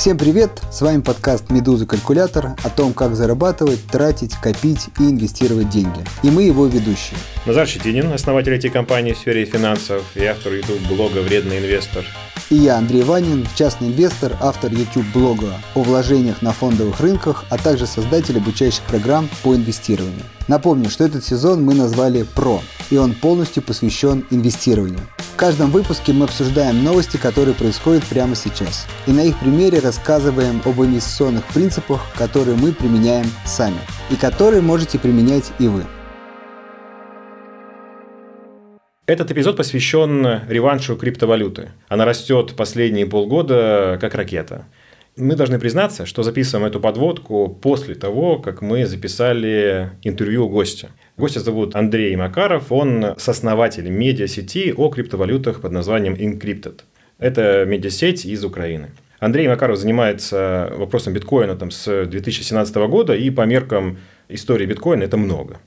Всем привет! С вами подкаст «Медуза Калькулятор» о том, как зарабатывать, тратить, копить и инвестировать деньги. И мы его ведущие. Назар Щетинин, основатель IT-компании в сфере финансов и автор YouTube-блога «Вредный инвестор». И я, Андрей Ванин, частный инвестор, автор YouTube-блога о вложениях на фондовых рынках, а также создатель обучающих программ по инвестированию. Напомню, что этот сезон мы назвали «Про», и он полностью посвящен инвестированию. В каждом выпуске мы обсуждаем новости, которые происходят прямо сейчас. И на их примере рассказываем об инвестиционных принципах, которые мы применяем сами. И которые можете применять и вы. Этот эпизод посвящен реваншу криптовалюты. Она растет последние полгода как ракета. Мы должны признаться, что записываем эту подводку после того, как мы записали интервью гостя. Гостя зовут Андрей Макаров, он сооснователь медиасети о криптовалютах под названием Encrypted. Это медиасеть из Украины. Андрей Макаров занимается вопросом биткоина там, с 2017 года, и по меркам истории биткоина это много.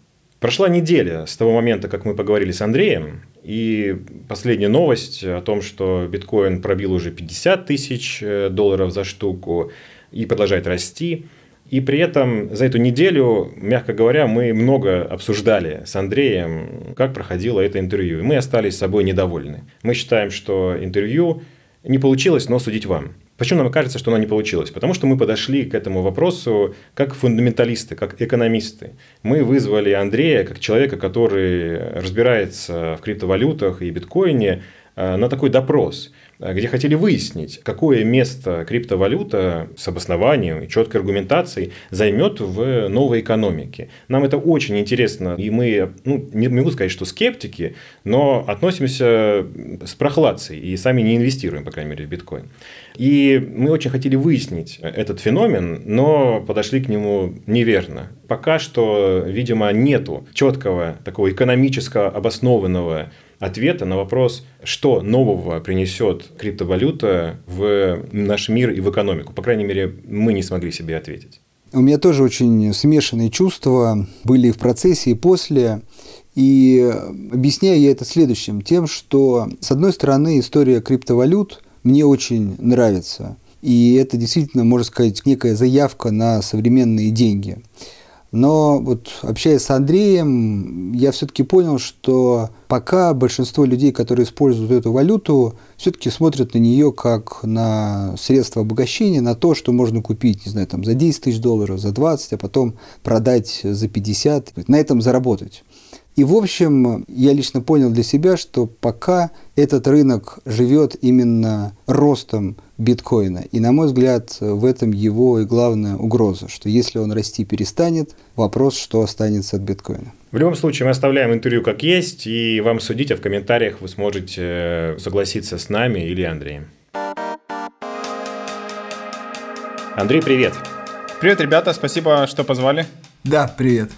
Прошла неделя с того момента, как мы поговорили с Андреем, и последняя новость о том, что биткоин пробил уже 50 тысяч э, долларов за штуку и продолжает расти. И при этом за эту неделю, мягко говоря, мы много обсуждали с Андреем, как проходило это интервью. И мы остались собой недовольны. Мы считаем, что интервью не получилось, но судить вам. Почему нам кажется, что оно не получилось? Потому что мы подошли к этому вопросу как фундаменталисты, как экономисты. Мы вызвали Андрея как человека, который разбирается в криптовалютах и биткоине, э, на такой допрос – где хотели выяснить, какое место криптовалюта с обоснованием и четкой аргументацией займет в новой экономике. Нам это очень интересно, и мы, ну, не могу сказать, что скептики, но относимся с прохладцей и сами не инвестируем, по крайней мере, в биткоин. И мы очень хотели выяснить этот феномен, но подошли к нему неверно. Пока что, видимо, нету четкого такого экономического обоснованного ответа на вопрос, что нового принесет криптовалюта в наш мир и в экономику. По крайней мере, мы не смогли себе ответить. У меня тоже очень смешанные чувства были в процессе и после. И объясняю я это следующим. Тем, что, с одной стороны, история криптовалют мне очень нравится. И это действительно, можно сказать, некая заявка на современные деньги. Но вот общаясь с Андреем, я все-таки понял, что пока большинство людей, которые используют эту валюту, все-таки смотрят на нее как на средство обогащения, на то, что можно купить, не знаю, там, за 10 тысяч долларов, за 20, а потом продать за 50, на этом заработать. И, в общем, я лично понял для себя, что пока этот рынок живет именно ростом биткоина. И, на мой взгляд, в этом его и главная угроза, что если он расти перестанет, вопрос, что останется от биткоина. В любом случае, мы оставляем интервью как есть, и вам судить, а в комментариях вы сможете э, согласиться с нами или Андреем. Андрей, привет. Привет, ребята, спасибо, что позвали. Да, привет.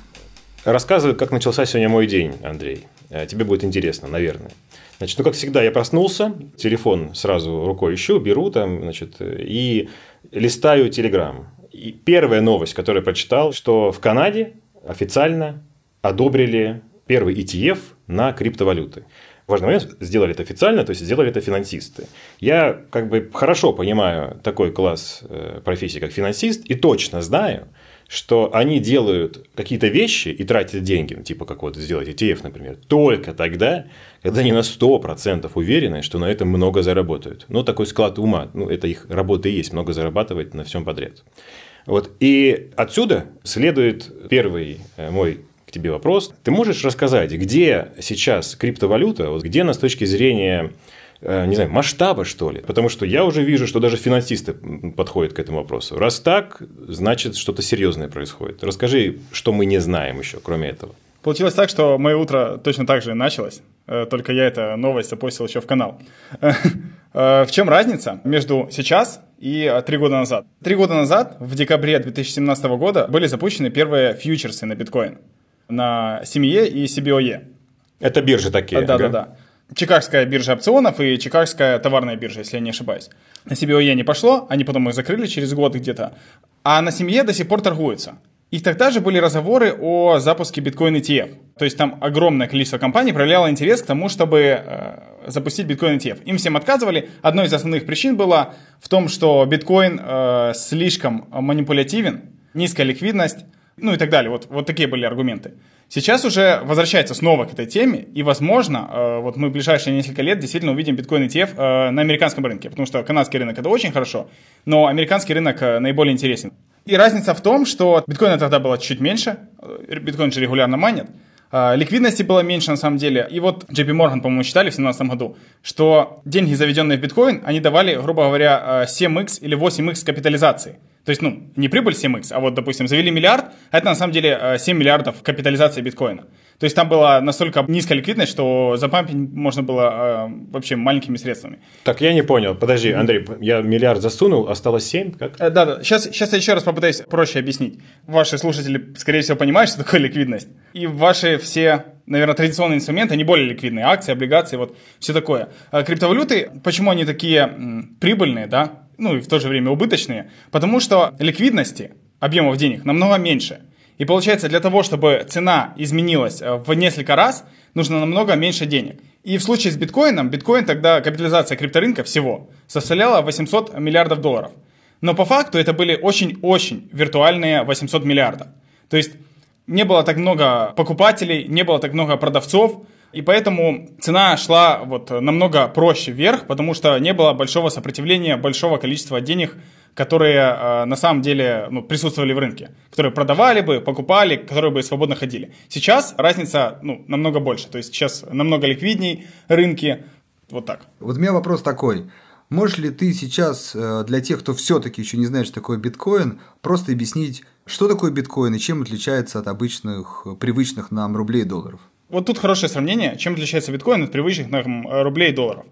Рассказывай, как начался сегодня мой день, Андрей. Э, тебе будет интересно, наверное. Значит, ну, как всегда, я проснулся, телефон сразу рукой ищу, беру там, значит, и листаю Телеграм. И первая новость, которую я прочитал, что в Канаде официально одобрили первый ETF на криптовалюты. Важный момент, сделали это официально, то есть сделали это финансисты. Я как бы хорошо понимаю такой класс э, профессии, как финансист, и точно знаю, что они делают какие-то вещи и тратят деньги, ну, типа как вот сделать ETF, например, только тогда, когда они на 100% уверены, что на этом много заработают. Ну, такой склад ума, ну, это их работа и есть, много зарабатывать на всем подряд. Вот. И отсюда следует первый э, мой к тебе вопрос. Ты можешь рассказать, где сейчас криптовалюта, вот где она с точки зрения не знаю, масштаба, что ли. Потому что я уже вижу, что даже финансисты подходят к этому вопросу. Раз так, значит, что-то серьезное происходит. Расскажи, что мы не знаем еще, кроме этого. Получилось так, что мое утро точно так же началось, э, только я эту новость запустил еще в канал. Э, в чем разница между сейчас и три года назад? Три года назад, в декабре 2017 года, были запущены первые фьючерсы на биткоин на семье и CBOE. Это биржи такие. Да, ага. да, да. Чикагская биржа опционов и Чикагская товарная биржа, если я не ошибаюсь. На CBOE не пошло, они потом их закрыли через год где-то. А на семье до сих пор торгуются. И тогда же были разговоры о запуске биткоин ETF. То есть там огромное количество компаний проявляло интерес к тому, чтобы э, запустить биткоин ETF. Им всем отказывали. Одной из основных причин было в том, что биткоин э, слишком манипулятивен, низкая ликвидность, ну и так далее. Вот, вот такие были аргументы. Сейчас уже возвращается снова к этой теме, и, возможно, э, вот мы в ближайшие несколько лет действительно увидим биткоин ETF э, на американском рынке, потому что канадский рынок это очень хорошо, но американский рынок э, наиболее интересен. И разница в том, что биткоина тогда было чуть меньше, биткоин же регулярно манит, ликвидности было меньше на самом деле. И вот JP Morgan, по-моему, считали в 2017 году, что деньги, заведенные в биткоин, они давали, грубо говоря, 7x или 8x капитализации. То есть, ну, не прибыль 7x, а вот, допустим, завели миллиард, а это на самом деле 7 миллиардов капитализации биткоина. То есть там была настолько низкая ликвидность, что запампить можно было э, вообще маленькими средствами. Так, я не понял. Подожди, Андрей, я миллиард засунул, осталось 7? Как? Э, да, да. Сейчас, сейчас я еще раз попытаюсь проще объяснить. Ваши слушатели, скорее всего, понимают, что такое ликвидность. И ваши все наверное, традиционные инструменты, они более ликвидные, акции, облигации, вот все такое. А криптовалюты, почему они такие м, прибыльные, да, ну и в то же время убыточные, потому что ликвидности, объемов денег намного меньше. И получается, для того, чтобы цена изменилась э, в несколько раз, нужно намного меньше денег. И в случае с биткоином, биткоин тогда, капитализация крипторынка всего составляла 800 миллиардов долларов. Но по факту это были очень-очень виртуальные 800 миллиардов. То есть не было так много покупателей, не было так много продавцов, и поэтому цена шла вот намного проще вверх, потому что не было большого сопротивления, большого количества денег, которые э, на самом деле ну, присутствовали в рынке, которые продавали бы, покупали, которые бы свободно ходили. Сейчас разница ну, намного больше, то есть сейчас намного ликвидней рынки, вот так. Вот у меня вопрос такой. Можешь ли ты сейчас э, для тех, кто все-таки еще не знает, что такое биткоин, просто объяснить, что такое биткоин и чем отличается от обычных, привычных нам рублей и долларов? Вот тут хорошее сравнение, чем отличается биткоин от привычных нам э, рублей и долларов.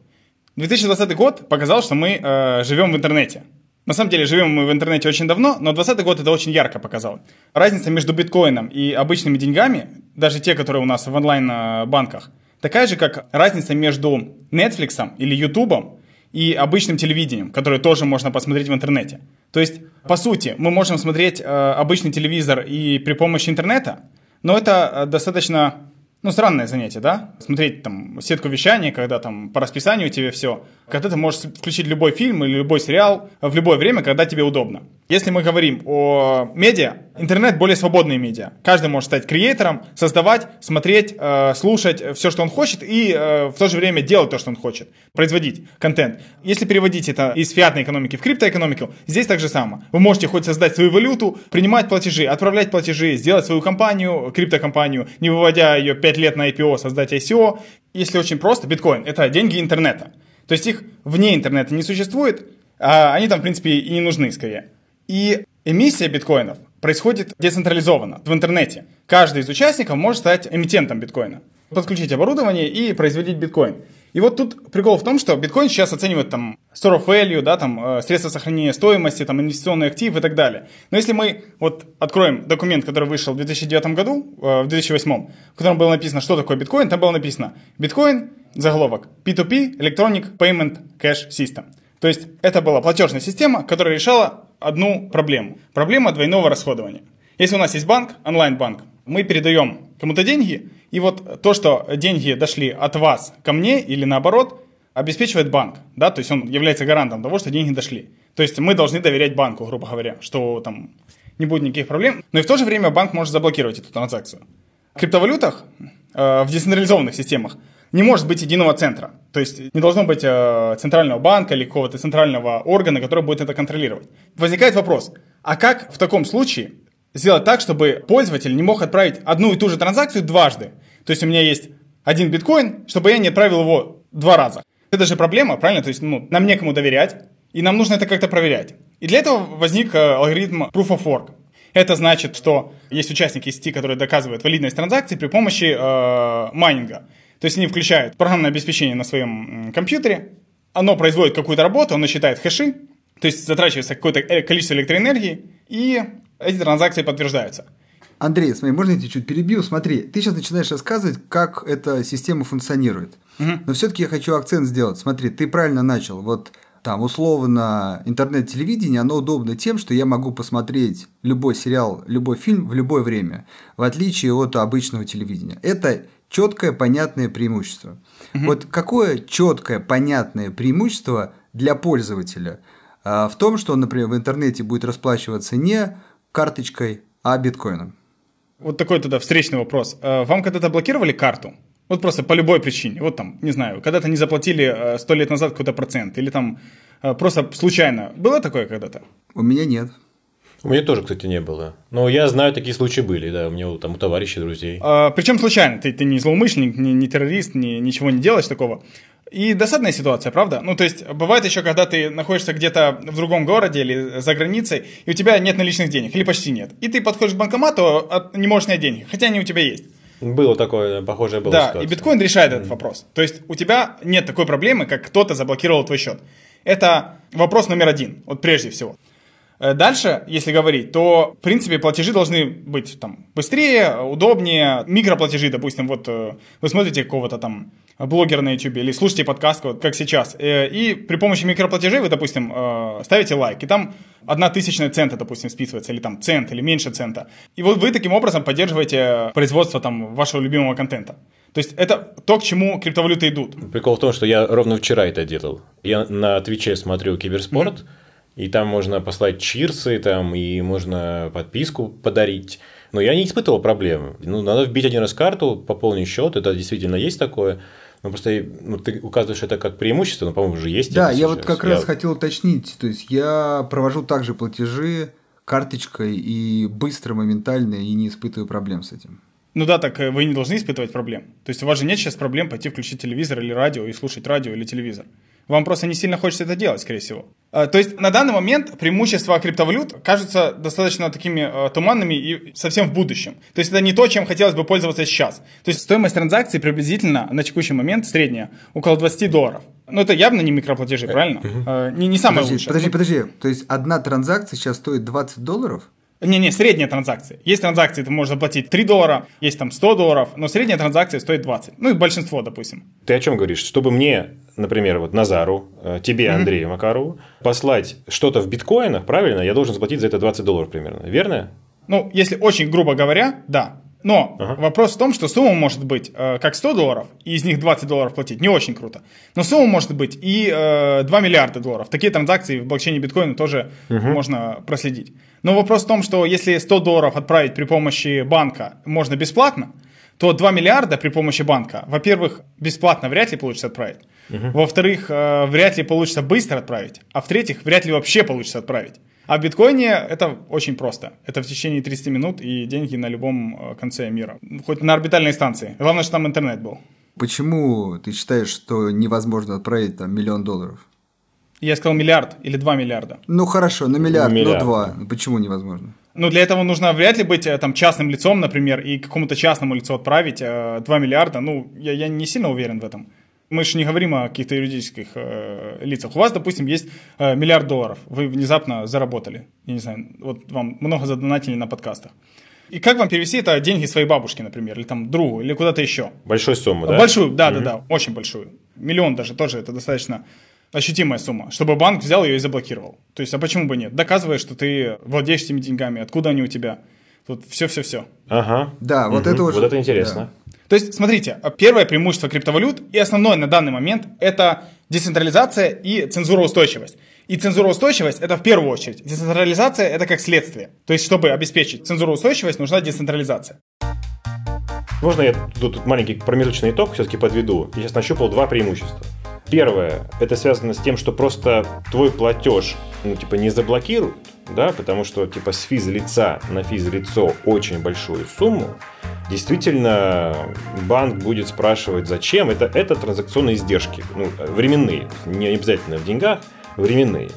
2020 год показал, что мы э, живем в интернете. На самом деле живем мы в интернете очень давно, но 2020 год это очень ярко показал. Разница между биткоином и обычными деньгами, даже те, которые у нас в онлайн-банках, такая же, как разница между Netflix или YouTube и обычным телевидением, которое тоже можно посмотреть в интернете. То есть, по сути, мы можем смотреть э, обычный телевизор и при помощи интернета, но это э, достаточно ну, странное занятие, да? Смотреть там сетку вещания, когда там по расписанию тебе все. Когда ты можешь включить любой фильм или любой сериал в любое время, когда тебе удобно. Если мы говорим о медиа, интернет более свободный медиа. Каждый может стать креатором, создавать, смотреть, э, слушать все, что он хочет, и э, в то же время делать то, что он хочет. Производить контент. Если переводить это из фиатной экономики в криптоэкономику, здесь так же само. Вы можете хоть создать свою валюту, принимать платежи, отправлять платежи, сделать свою компанию, криптокомпанию, не выводя ее 5 лет на IPO, создать ICO. Если очень просто, биткоин – это деньги интернета. То есть их вне интернета не существует, а они там, в принципе, и не нужны скорее. И эмиссия биткоинов происходит децентрализованно, в интернете. Каждый из участников может стать эмитентом биткоина, подключить оборудование и производить биткоин. И вот тут прикол в том, что биткоин сейчас оценивает там store of value, да, там э, средства сохранения стоимости, там инвестиционный актив и так далее. Но если мы вот откроем документ, который вышел в 2009 году, э, в 2008, в котором было написано, что такое биткоин, там было написано биткоин, заголовок, P2P, Electronic Payment Cash System. То есть это была платежная система, которая решала одну проблему. Проблема двойного расходования. Если у нас есть банк, онлайн-банк, мы передаем кому-то деньги, и вот то, что деньги дошли от вас ко мне или наоборот, обеспечивает банк, да, то есть он является гарантом того, что деньги дошли. То есть мы должны доверять банку, грубо говоря, что там не будет никаких проблем, но и в то же время банк может заблокировать эту транзакцию. В криптовалютах, э, в децентрализованных системах не может быть единого центра. То есть не должно быть э, центрального банка или какого-то центрального органа, который будет это контролировать. Возникает вопрос, а как в таком случае сделать так, чтобы пользователь не мог отправить одну и ту же транзакцию дважды. То есть у меня есть один биткоин, чтобы я не отправил его два раза. Это же проблема, правильно? То есть ну, нам некому доверять, и нам нужно это как-то проверять. И для этого возник э, алгоритм Proof of Work. Это значит, что есть участники сети, которые доказывают валидность транзакции при помощи э, майнинга. То есть они включают программное обеспечение на своем компьютере, оно производит какую-то работу, оно считает хэши, то есть затрачивается какое-то э, количество электроэнергии, и эти транзакции подтверждаются. Андрей, смотри, можно я тебя чуть перебью? Смотри, ты сейчас начинаешь рассказывать, как эта система функционирует. Угу. Но все-таки я хочу акцент сделать. Смотри, ты правильно начал. Вот там условно интернет-телевидение, оно удобно тем, что я могу посмотреть любой сериал, любой фильм в любое время, в отличие от обычного телевидения. Это четкое, понятное преимущество. Угу. Вот какое четкое, понятное преимущество для пользователя а, в том, что он, например, в интернете будет расплачиваться не карточкой, а биткоином? Вот такой тогда встречный вопрос. А, вам когда-то блокировали карту? Вот просто по любой причине. Вот там, не знаю, когда-то не заплатили э, сто лет назад какой-то процент, или там э, просто случайно. Было такое когда-то? У меня нет. У меня тоже, кстати, не было. Но я знаю, такие случаи были, да, у меня там у товарищей, друзей. А, причем случайно. Ты, ты не злоумышленник, не, не террорист, не, ничего не делаешь такого. И досадная ситуация, правда? Ну, то есть, бывает еще, когда ты находишься где-то в другом городе или за границей, и у тебя нет наличных денег, или почти нет. И ты подходишь к банкомату, а не можешь снять деньги, хотя они у тебя есть. Было такое, похожее было. Да, ситуация. и биткоин решает mm-hmm. этот вопрос. То есть у тебя нет такой проблемы, как кто-то заблокировал твой счет. Это вопрос номер один, вот прежде всего. Э, дальше, если говорить, то, в принципе, платежи должны быть там быстрее, удобнее. Микроплатежи, допустим, вот э, вы смотрите какого-то там блогера на YouTube или слушаете подкаст, вот как сейчас, э, и при помощи микроплатежей вы, допустим, ставите лайк, и там одна тысячная цента, допустим, списывается, или там цент, или меньше цента. И вот вы таким образом поддерживаете производство там вашего любимого контента. То есть это то, к чему криптовалюты идут. Прикол в том, что я ровно вчера это делал. Я на Твиче смотрю киберспорт, mm-hmm и там можно послать чирсы, там, и можно подписку подарить. Но я не испытывал проблем. Ну, надо вбить один раз карту, пополнить счет, это действительно есть такое. Но просто ну, ты указываешь это как преимущество, но, по-моему, уже есть. Да, я сейчас. вот как я... раз хотел уточнить. То есть я провожу также платежи карточкой и быстро, моментально, и не испытываю проблем с этим. Ну да, так э, вы не должны испытывать проблем. То есть у вас же нет сейчас проблем пойти включить телевизор или радио и слушать радио или телевизор. Вам просто не сильно хочется это делать, скорее всего. А, то есть на данный момент преимущества криптовалют кажутся достаточно такими э, туманными и совсем в будущем. То есть это не то, чем хотелось бы пользоваться сейчас. То есть стоимость транзакции приблизительно на текущий момент средняя около 20 долларов. Ну это явно не микроплатежи, правильно? Угу. Не, не самое подожди, лучшее. Подожди, подожди. То есть одна транзакция сейчас стоит 20 долларов? Не-не, средняя транзакция. Есть транзакции, ты можешь заплатить 3 доллара, есть там 100 долларов, но средняя транзакция стоит 20. Ну и большинство, допустим. Ты о чем говоришь? Чтобы мне, например, вот Назару, э, тебе, Андрею mm-hmm. Макарову, послать что-то в биткоинах, правильно, я должен заплатить за это 20 долларов примерно, верно? Ну, если очень грубо говоря, да. Но ага. вопрос в том, что сумма может быть э, как 100 долларов, и из них 20 долларов платить, не очень круто. Но сумма может быть и э, 2 миллиарда долларов. Такие транзакции в блокчейне биткоина тоже угу. можно проследить. Но вопрос в том, что если 100 долларов отправить при помощи банка можно бесплатно, то 2 миллиарда при помощи банка, во-первых, бесплатно вряд ли получится отправить. Угу. Во-вторых, э, вряд ли получится быстро отправить. А в-третьих, вряд ли вообще получится отправить. А в биткоине это очень просто. Это в течение 30 минут и деньги на любом э, конце мира. Хоть на орбитальной станции. Главное, что там интернет был. Почему ты считаешь, что невозможно отправить там миллион долларов? Я сказал миллиард или два миллиарда. Ну хорошо, на миллиард, ну, миллиард. но два. Почему невозможно? Ну, для этого нужно вряд ли быть э, там частным лицом, например, и какому-то частному лицу отправить э, 2 миллиарда. Ну, я, я не сильно уверен в этом мы же не говорим о каких-то юридических э, лицах. У вас, допустим, есть э, миллиард долларов, вы внезапно заработали, я не знаю, вот вам много задонатили на подкастах. И как вам перевести это деньги своей бабушке, например, или там другу, или куда-то еще? Большую сумму, да? Большую, да, угу. да, да, очень большую. Миллион даже тоже, это достаточно ощутимая сумма, чтобы банк взял ее и заблокировал. То есть, а почему бы нет? Доказывая, что ты владеешь этими деньгами, откуда они у тебя. Тут все-все-все. Ага. Да, вот угу. это уже... Вот это интересно. Да. То есть, смотрите, первое преимущество криптовалют и основное на данный момент это децентрализация и цензуроустойчивость. И цензуроустойчивость это в первую очередь. Децентрализация это как следствие. То есть, чтобы обеспечить цензуроустойчивость, нужна децентрализация. Можно я тут маленький промежуточный итог все-таки подведу? Я сейчас нащупал два преимущества. Первое, это связано с тем, что просто твой платеж, ну, типа, не заблокируют, да, потому что, типа, с физлица на физлицо очень большую сумму, действительно банк будет спрашивать, зачем. Это, это транзакционные издержки, ну, временные, не обязательно в деньгах, временные.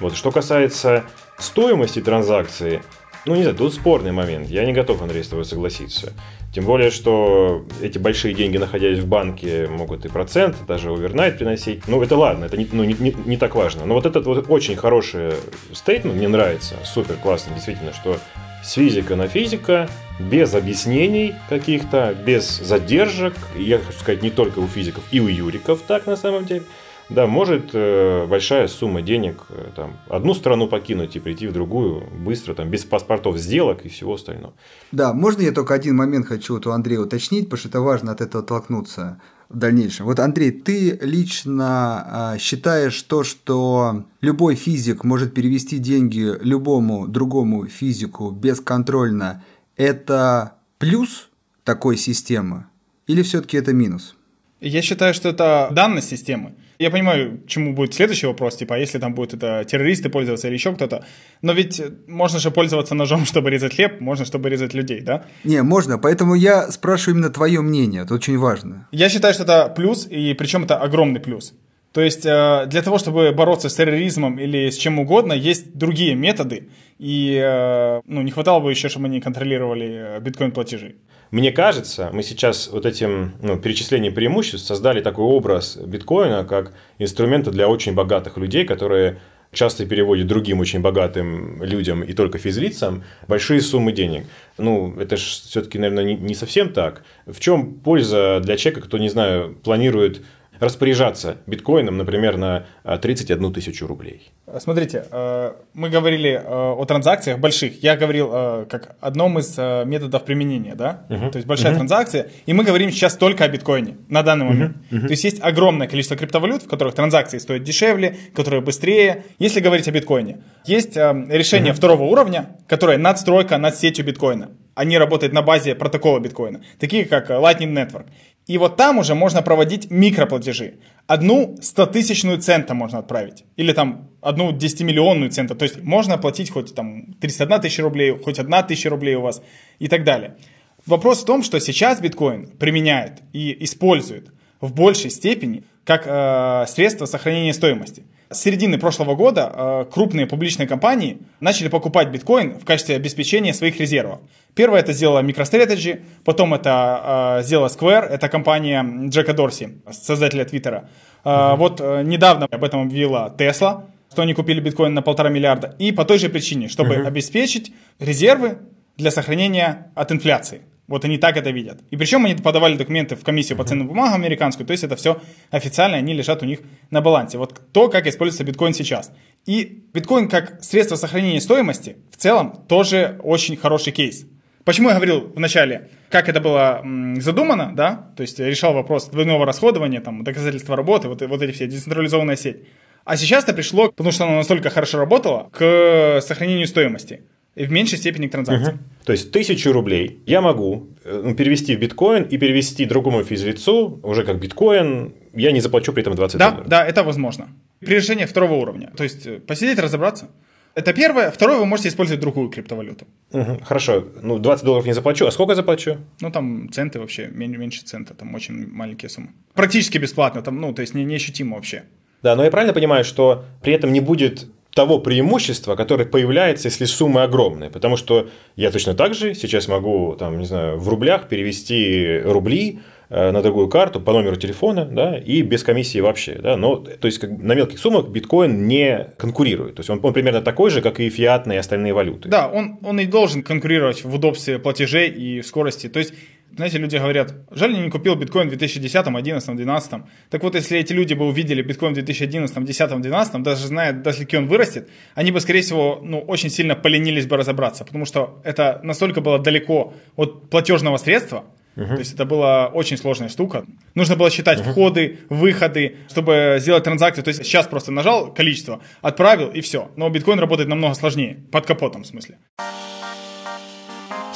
Вот. Что касается стоимости транзакции, ну, не знаю, тут спорный момент. Я не готов, Андрей, с тобой согласиться. Тем более, что эти большие деньги, находясь в банке, могут и процент, даже овернайт приносить. Ну, это ладно, это не, ну, не, не, не так важно. Но вот этот вот очень хороший стейтмент мне нравится, супер классно, действительно, что с физика на физика, без объяснений каких-то, без задержек. Я хочу сказать, не только у физиков, и у юриков так на самом деле. Да, может э, большая сумма денег э, там, одну страну покинуть и прийти в другую быстро, там, без паспортов сделок и всего остального. Да, можно я только один момент хочу вот у Андрея уточнить, потому что это важно от этого толкнуться в дальнейшем. Вот, Андрей, ты лично а, считаешь то, что любой физик может перевести деньги любому другому физику бесконтрольно, это плюс такой системы или все-таки это минус? Я считаю, что это данность системы. Я понимаю, чему будет следующий вопрос, типа, а если там будут это террористы пользоваться или еще кто-то. Но ведь можно же пользоваться ножом, чтобы резать хлеб, можно, чтобы резать людей, да? Не, можно, поэтому я спрашиваю именно твое мнение, это очень важно. Я считаю, что это плюс, и причем это огромный плюс. То есть э, для того, чтобы бороться с терроризмом или с чем угодно, есть другие методы, и э, ну, не хватало бы еще, чтобы они контролировали э, биткоин-платежи. Мне кажется, мы сейчас вот этим ну, перечислением преимуществ создали такой образ биткоина как инструмента для очень богатых людей, которые часто переводят другим очень богатым людям и только физлицам большие суммы денег. Ну, это же все-таки, наверное, не, не совсем так. В чем польза для человека, кто, не знаю, планирует распоряжаться биткоином, например, на 31 а, тысячу рублей? Смотрите, э, мы говорили э, о транзакциях больших. Я говорил э, как одном из методов применения, да? Uh-huh. То есть большая uh-huh. транзакция. И мы говорим сейчас только о биткоине на данный момент. Uh-huh. То есть есть огромное количество криптовалют, в которых транзакции стоят дешевле, которые быстрее. Если говорить о биткоине, есть решение uh-huh. второго уровня, которое надстройка над сетью биткоина. Они работают на базе протокола биткоина, такие как Lightning Network. И вот там уже можно проводить микроплатежи. Одну 100-тысячную цента можно отправить. Или там одну 10-миллионную цента. То есть можно оплатить хоть там 31 тысяча рублей, хоть 1 тысяча рублей у вас и так далее. Вопрос в том, что сейчас биткоин применяет и использует в большей степени как э, средство сохранения стоимости. С середины прошлого года э, крупные публичные компании начали покупать биткоин в качестве обеспечения своих резервов. Первое это сделала MicroStrategy, потом это э, сделала Square, это компания Джека Дорси, создателя Твиттера. Uh-huh. Вот недавно об этом объявила Tesla, что они купили биткоин на полтора миллиарда. И по той же причине, чтобы uh-huh. обеспечить резервы для сохранения от инфляции. Вот они так это видят. И причем они подавали документы в комиссию по ценным бумагам американскую, то есть это все официально, они лежат у них на балансе. Вот то, как используется биткоин сейчас. И биткоин как средство сохранения стоимости в целом тоже очень хороший кейс. Почему я говорил в начале, как это было задумано, да, то есть решал вопрос двойного расходования, там, доказательства работы, вот, вот эти все, децентрализованная сеть. А сейчас это пришло, потому что оно настолько хорошо работало, к сохранению стоимости в меньшей степени к транзакциям. Угу. То есть тысячу рублей я могу э, ну, перевести в биткоин и перевести другому физлицу уже как биткоин, я не заплачу при этом 20 да, долларов. Да, это возможно. При решении второго уровня. То есть э, посидеть, разобраться. Это первое. Второе, вы можете использовать другую криптовалюту. Угу, хорошо. Ну, 20 долларов не заплачу. А сколько заплачу? Ну, там центы вообще, меньше цента. Там очень маленькие суммы. Практически бесплатно. Там, ну, то есть не, неощутимо вообще. Да, но я правильно понимаю, что при этом не будет того преимущества, которое появляется, если суммы огромные. Потому что я точно так же сейчас могу, там, не знаю, в рублях перевести рубли э, на другую карту по номеру телефона, да, и без комиссии вообще, да, но, то есть, как, на мелких суммах биткоин не конкурирует, то есть, он, он примерно такой же, как и фиатные и остальные валюты. Да, он, он и должен конкурировать в удобстве платежей и в скорости, то есть, знаете, люди говорят, жаль, я не купил биткоин в 2010, 2011, 2012. Так вот, если эти люди бы увидели биткоин в 2011, 2010, 2012, даже зная, даже если он вырастет, они бы, скорее всего, ну, очень сильно поленились бы разобраться, потому что это настолько было далеко от платежного средства, Uh-huh. То есть это была очень сложная штука. Нужно было считать uh-huh. входы, выходы, чтобы сделать транзакцию. То есть сейчас просто нажал количество, отправил и все. Но биткоин работает намного сложнее, под капотом в смысле.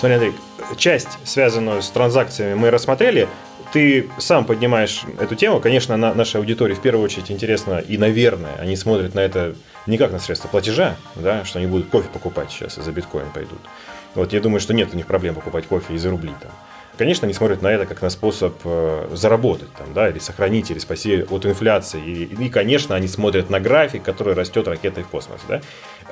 Смотри, Андрей, часть, связанную с транзакциями, мы рассмотрели. Ты сам поднимаешь эту тему. Конечно, на нашей аудитории в первую очередь интересно, и, наверное, они смотрят на это не как на средство платежа, да, что они будут кофе покупать сейчас и за биткоин пойдут. Вот я думаю, что нет у них проблем покупать кофе из-за рублей там. Конечно, они смотрят на это как на способ э, заработать, там, да, или сохранить, или спасти от инфляции. И, и, конечно, они смотрят на график, который растет ракетой в космос. Да?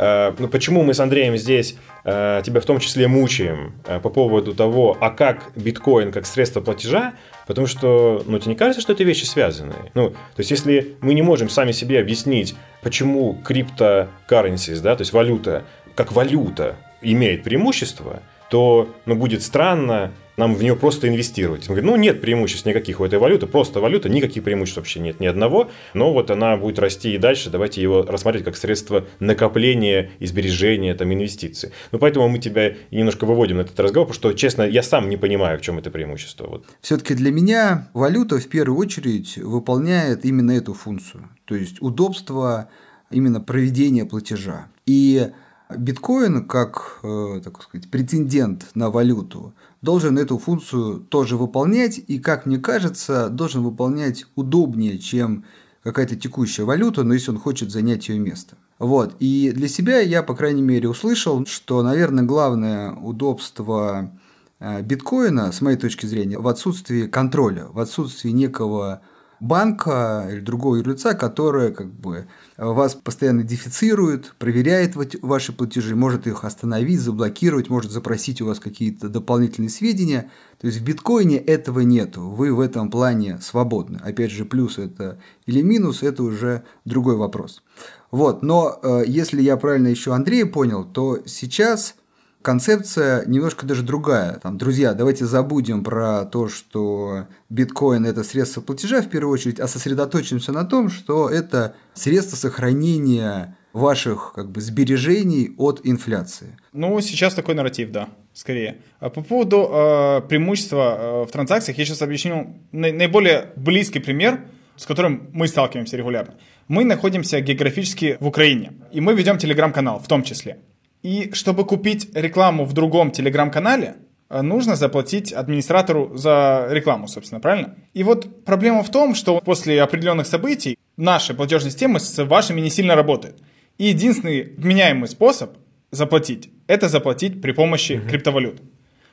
Э, ну, почему мы с Андреем здесь э, тебя в том числе мучаем э, по поводу того, а как биткоин как средство платежа, потому что, ну, тебе не кажется, что эти вещи связаны? Ну, то есть, если мы не можем сами себе объяснить, почему криптокарренсис, да, то есть валюта, как валюта имеет преимущество, то ну, будет странно нам в нее просто инвестировать. Мы говорим, ну нет преимуществ никаких у этой валюты, просто валюта, никаких преимуществ вообще нет ни одного, но вот она будет расти и дальше, давайте его рассмотреть как средство накопления и сбережения, там, инвестиций. Ну, поэтому мы тебя немножко выводим на этот разговор, потому что, честно, я сам не понимаю, в чем это преимущество. Вот. Все-таки для меня валюта в первую очередь выполняет именно эту функцию, то есть удобство именно проведения платежа. И биткоин, как, э, так сказать, претендент на валюту, должен эту функцию тоже выполнять, и, как мне кажется, должен выполнять удобнее, чем какая-то текущая валюта, но если он хочет занять ее место. Вот. И для себя я, по крайней мере, услышал, что, наверное, главное удобство э, биткоина, с моей точки зрения, в отсутствии контроля, в отсутствии некого банка или другого юрлица, которое как бы вас постоянно дефицирует, проверяет ваши платежи, может их остановить, заблокировать, может запросить у вас какие-то дополнительные сведения. То есть в биткоине этого нету, вы в этом плане свободны. Опять же, плюс это или минус, это уже другой вопрос. Вот, но э, если я правильно еще Андрея понял, то сейчас концепция немножко даже другая. Там, друзья, давайте забудем про то, что биткоин – это средство платежа в первую очередь, а сосредоточимся на том, что это средство сохранения ваших как бы, сбережений от инфляции. Ну, сейчас такой нарратив, да, скорее. А по поводу э, преимущества э, в транзакциях, я сейчас объясню наиболее близкий пример, с которым мы сталкиваемся регулярно. Мы находимся географически в Украине, и мы ведем телеграм-канал в том числе. И чтобы купить рекламу в другом телеграм-канале, э, нужно заплатить администратору за рекламу, собственно, правильно? И вот проблема в том, что после определенных событий наши платежные системы с вашими не сильно работают. И единственный вменяемый способ заплатить – это заплатить при помощи mm-hmm. криптовалют.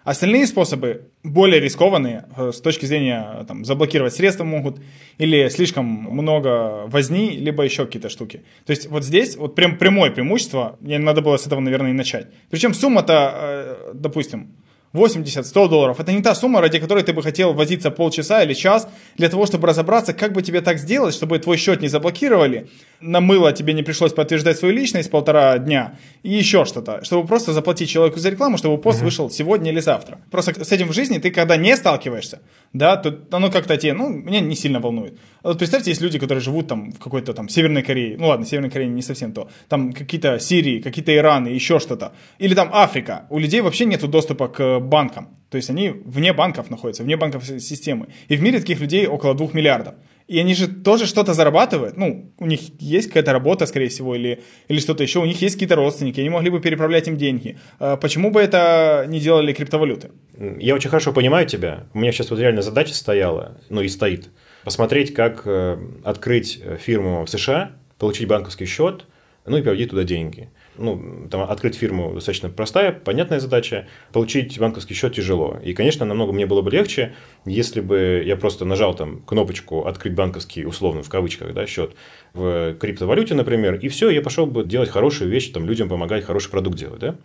Остальные способы более рискованные э, с точки зрения э, там, заблокировать средства могут, или слишком много возни, либо еще какие-то штуки. То есть вот здесь вот прям прямое преимущество, мне надо было с этого, наверное, и начать. Причем сумма-то, э, допустим, 80, 100 долларов. Это не та сумма, ради которой ты бы хотел возиться полчаса или час для того, чтобы разобраться, как бы тебе так сделать, чтобы твой счет не заблокировали, на мыло тебе не пришлось подтверждать свою личность полтора дня и еще что-то, чтобы просто заплатить человеку за рекламу, чтобы пост mm-hmm. вышел сегодня или завтра. Просто с этим в жизни ты когда не сталкиваешься, да, то оно как-то тебе, ну, меня не сильно волнует. А вот представьте, есть люди, которые живут там в какой-то там Северной Корее, ну ладно, Северной Корее не совсем то, там какие-то Сирии, какие-то Ираны, еще что-то. Или там Африка. У людей вообще нет доступа к банкам, то есть они вне банков находятся, вне банковской системы. И в мире таких людей около двух миллиардов. И они же тоже что-то зарабатывают. Ну, у них есть какая-то работа, скорее всего, или, или что-то еще. У них есть какие-то родственники, они могли бы переправлять им деньги. А почему бы это не делали криптовалюты? Я очень хорошо понимаю тебя. У меня сейчас вот реально задача стояла, ну и стоит, посмотреть, как э, открыть фирму в США, получить банковский счет, ну и переводить туда деньги ну, там, открыть фирму достаточно простая, понятная задача. Получить банковский счет тяжело. И, конечно, намного мне было бы легче, если бы я просто нажал там кнопочку «Открыть банковский», условно, в кавычках, да, счет в криптовалюте, например, и все, я пошел бы делать хорошую вещь, там, людям помогать, хороший продукт делать, да.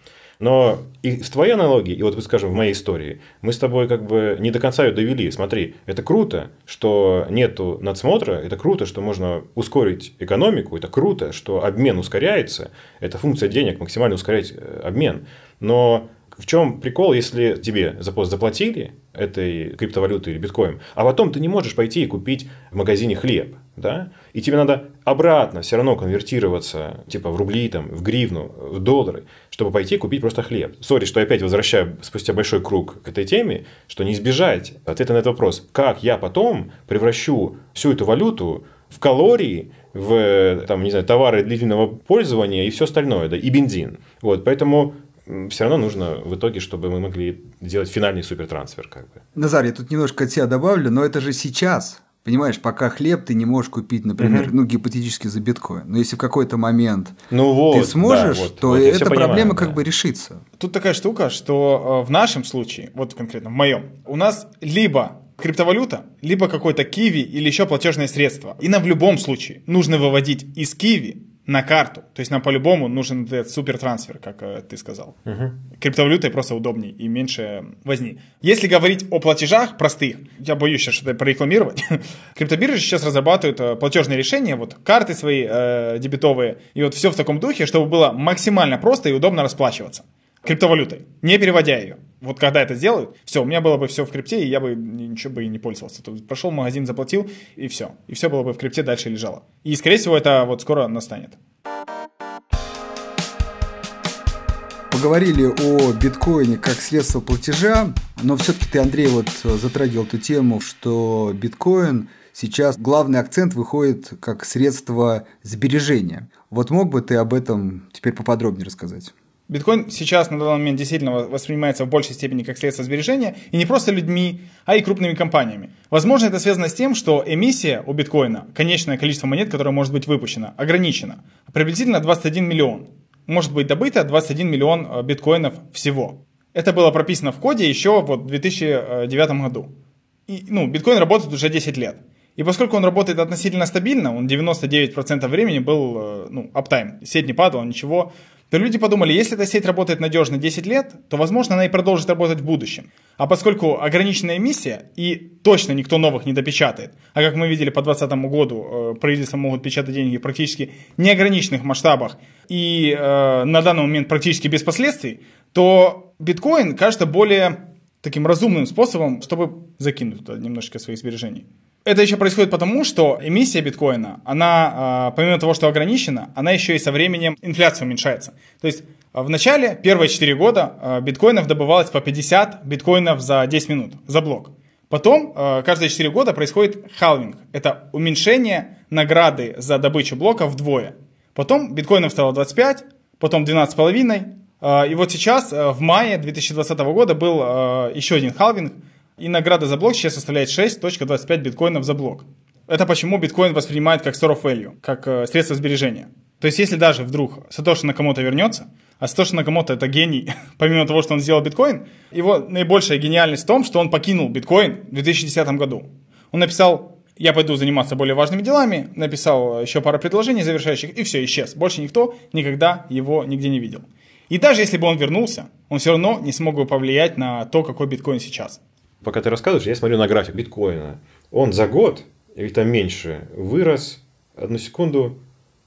Но и в твоей аналогии, и вот, скажем, в моей истории, мы с тобой как бы не до конца ее довели. Смотри, это круто, что нету надсмотра, это круто, что можно ускорить экономику, это круто, что обмен ускоряется, это функция денег, максимально ускорять э, обмен. Но в чем прикол, если тебе за пост заплатили этой криптовалютой или биткоин, а потом ты не можешь пойти и купить в магазине хлеб, да? И тебе надо обратно все равно конвертироваться, типа в рубли, там, в гривну, в доллары, чтобы пойти купить просто хлеб. Сори, что опять возвращаю спустя большой круг к этой теме, что не избежать ответа на этот вопрос. Как я потом превращу всю эту валюту в калории, в там, не знаю, товары длительного пользования и все остальное, да, и бензин. Вот, поэтому все равно нужно в итоге, чтобы мы могли сделать финальный супертрансфер. Как бы. Назар, я тут немножко от себя добавлю, но это же сейчас. Понимаешь, пока хлеб ты не можешь купить, например, угу. ну, гипотетически за биткоин. Но если в какой-то момент ну вот, ты сможешь, да, вот, то вот, эта проблема понимаю, как да. бы решится. Тут такая штука, что э, в нашем случае, вот конкретно в моем, у нас либо криптовалюта, либо какой-то киви или еще платежное средство. И нам в любом случае нужно выводить из киви на карту. То есть нам по-любому нужен этот супер трансфер, как э, ты сказал. Угу. Криптовалютой просто удобнее и меньше возни. Если говорить о платежах простых, я боюсь сейчас что-то прорекламировать. Криптобиржи сейчас разрабатывают э, платежные решения, вот карты свои э, дебетовые, и вот все в таком духе, чтобы было максимально просто и удобно расплачиваться. Криптовалютой, не переводя ее. Вот когда это сделают, все, у меня было бы все в крипте, и я бы ничего бы и не пользовался. То есть прошел в магазин, заплатил, и все. И все было бы в крипте дальше лежало. И, скорее всего, это вот скоро настанет. Поговорили о биткоине как средство платежа, но все-таки ты, Андрей, вот затрагивал эту тему, что биткоин сейчас главный акцент выходит как средство сбережения. Вот мог бы ты об этом теперь поподробнее рассказать? Биткоин сейчас на данный момент действительно воспринимается в большей степени как средство сбережения, и не просто людьми, а и крупными компаниями. Возможно, это связано с тем, что эмиссия у биткоина, конечное количество монет, которое может быть выпущено, ограничено. Приблизительно 21 миллион. Может быть добыто 21 миллион э, биткоинов всего. Это было прописано в коде еще вот в 2009 году. И, ну, биткоин работает уже 10 лет. И поскольку он работает относительно стабильно, он 99% времени был, э, ну, аптайм, сеть не падала, ничего, то люди подумали, если эта сеть работает надежно 10 лет, то, возможно, она и продолжит работать в будущем. А поскольку ограниченная эмиссия, и точно никто новых не допечатает, а как мы видели по 2020 году, э, правительства могут печатать деньги в практически неограниченных масштабах и э, на данный момент практически без последствий, то биткоин кажется более таким разумным способом, чтобы закинуть туда немножечко своих сбережений. Это еще происходит потому, что эмиссия биткоина, она, а, помимо того, что ограничена, она еще и со временем инфляция уменьшается. То есть а, в начале, первые 4 года, а, биткоинов добывалось по 50 биткоинов за 10 минут, за блок. Потом, каждые 4 года происходит халвинг. Это уменьшение награды за добычу блока вдвое. Потом биткоинов стало 25, потом 12,5. И вот сейчас, в мае 2020 года, был еще один халвинг – и награда за блок сейчас составляет 6.25 биткоинов за блок. Это почему биткоин воспринимает как store of value, как э, средство сбережения. То есть, если даже вдруг Сатоши Накамото вернется, а Сатоши Накамото это гений, помимо того, что он сделал биткоин, его наибольшая гениальность в том, что он покинул биткоин в 2010 году. Он написал, я пойду заниматься более важными делами, написал еще пару предложений завершающих, и все, исчез. Больше никто никогда его нигде не видел. И даже если бы он вернулся, он все равно не смог бы повлиять на то, какой биткоин сейчас пока ты рассказываешь, я смотрю на график биткоина. Он за год, или там меньше, вырос, одну секунду,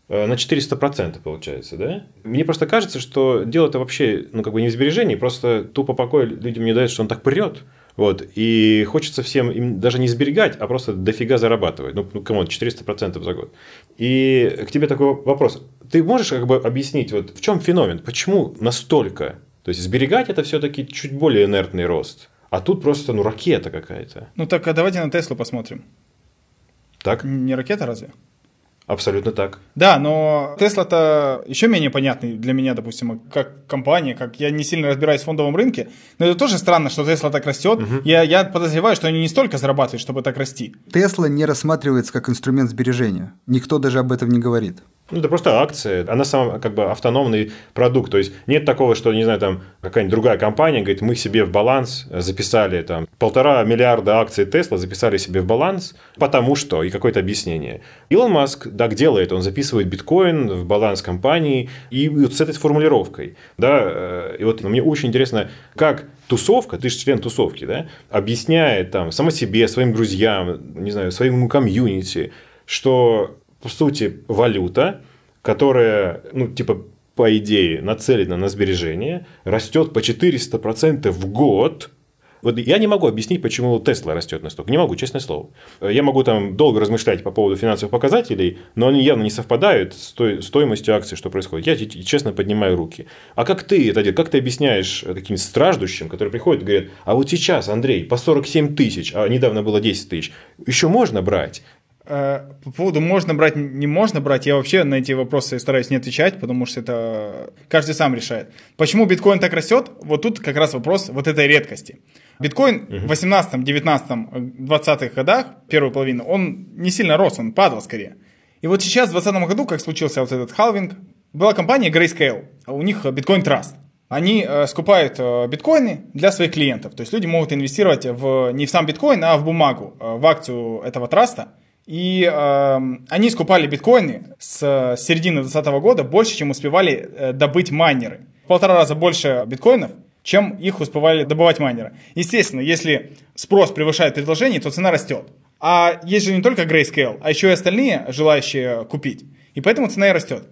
э, на 400% получается, да? Мне просто кажется, что дело-то вообще, ну, как бы не в сбережении, просто тупо покой людям не дает, что он так прет. Вот, и хочется всем им даже не сберегать, а просто дофига зарабатывать. Ну, ну кому 400% за год. И к тебе такой вопрос. Ты можешь как бы объяснить, вот в чем феномен? Почему настолько? То есть, сберегать это все-таки чуть более инертный рост. А тут просто, ну, ракета какая-то. Ну так, а давайте на Теслу посмотрим. Так? Не ракета разве? Абсолютно так. Да, но Тесла-то еще менее понятный для меня, допустим, как компания, как я не сильно разбираюсь в фондовом рынке, но это тоже странно, что Тесла так растет. Угу. Я, я подозреваю, что они не столько зарабатывают, чтобы так расти. Тесла не рассматривается как инструмент сбережения. Никто даже об этом не говорит. Ну, это просто акция. Она сам как бы автономный продукт. То есть нет такого, что, не знаю, там какая-нибудь другая компания говорит, мы себе в баланс записали там полтора миллиарда акций Тесла, записали себе в баланс, потому что, и какое-то объяснение. Илон Маск так делает, он записывает биткоин в баланс компании, и вот с этой формулировкой, да, э, и вот мне очень интересно, как тусовка, ты же член тусовки, да, объясняет там само себе, своим друзьям, не знаю, своему комьюнити, что по сути, валюта, которая, ну, типа, по идее, нацелена на сбережение, растет по 400% в год. Вот я не могу объяснить, почему Тесла растет настолько. Не могу, честное слово. Я могу там долго размышлять по поводу финансовых показателей, но они явно не совпадают с той стоимостью акций, что происходит. Я честно поднимаю руки. А как ты это делаешь? Как ты объясняешь таким страждущим, которые приходят и говорят, а вот сейчас, Андрей, по 47 тысяч, а недавно было 10 тысяч, еще можно брать? Э, по поводу можно брать, не можно брать, я вообще на эти вопросы стараюсь не отвечать, потому что это каждый сам решает. Почему биткоин так растет? Вот тут как раз вопрос вот этой редкости. Биткоин в 18, 19, 20 годах, первую половину, он не сильно рос, он падал скорее. И вот сейчас, в 2020 году, как случился вот этот халвинг, была компания Grayscale, а у них биткоин Trust. Они э, скупают э, биткоины для своих клиентов. То есть люди могут инвестировать в, не в сам биткоин, а в бумагу, э, в акцию этого траста. И э, они скупали биткоины с середины 2020 года больше, чем успевали э, добыть майнеры. В полтора раза больше биткоинов, чем их успевали добывать майнеры. Естественно, если спрос превышает предложение, то цена растет. А есть же не только Grayscale, а еще и остальные желающие купить. И поэтому цена и растет.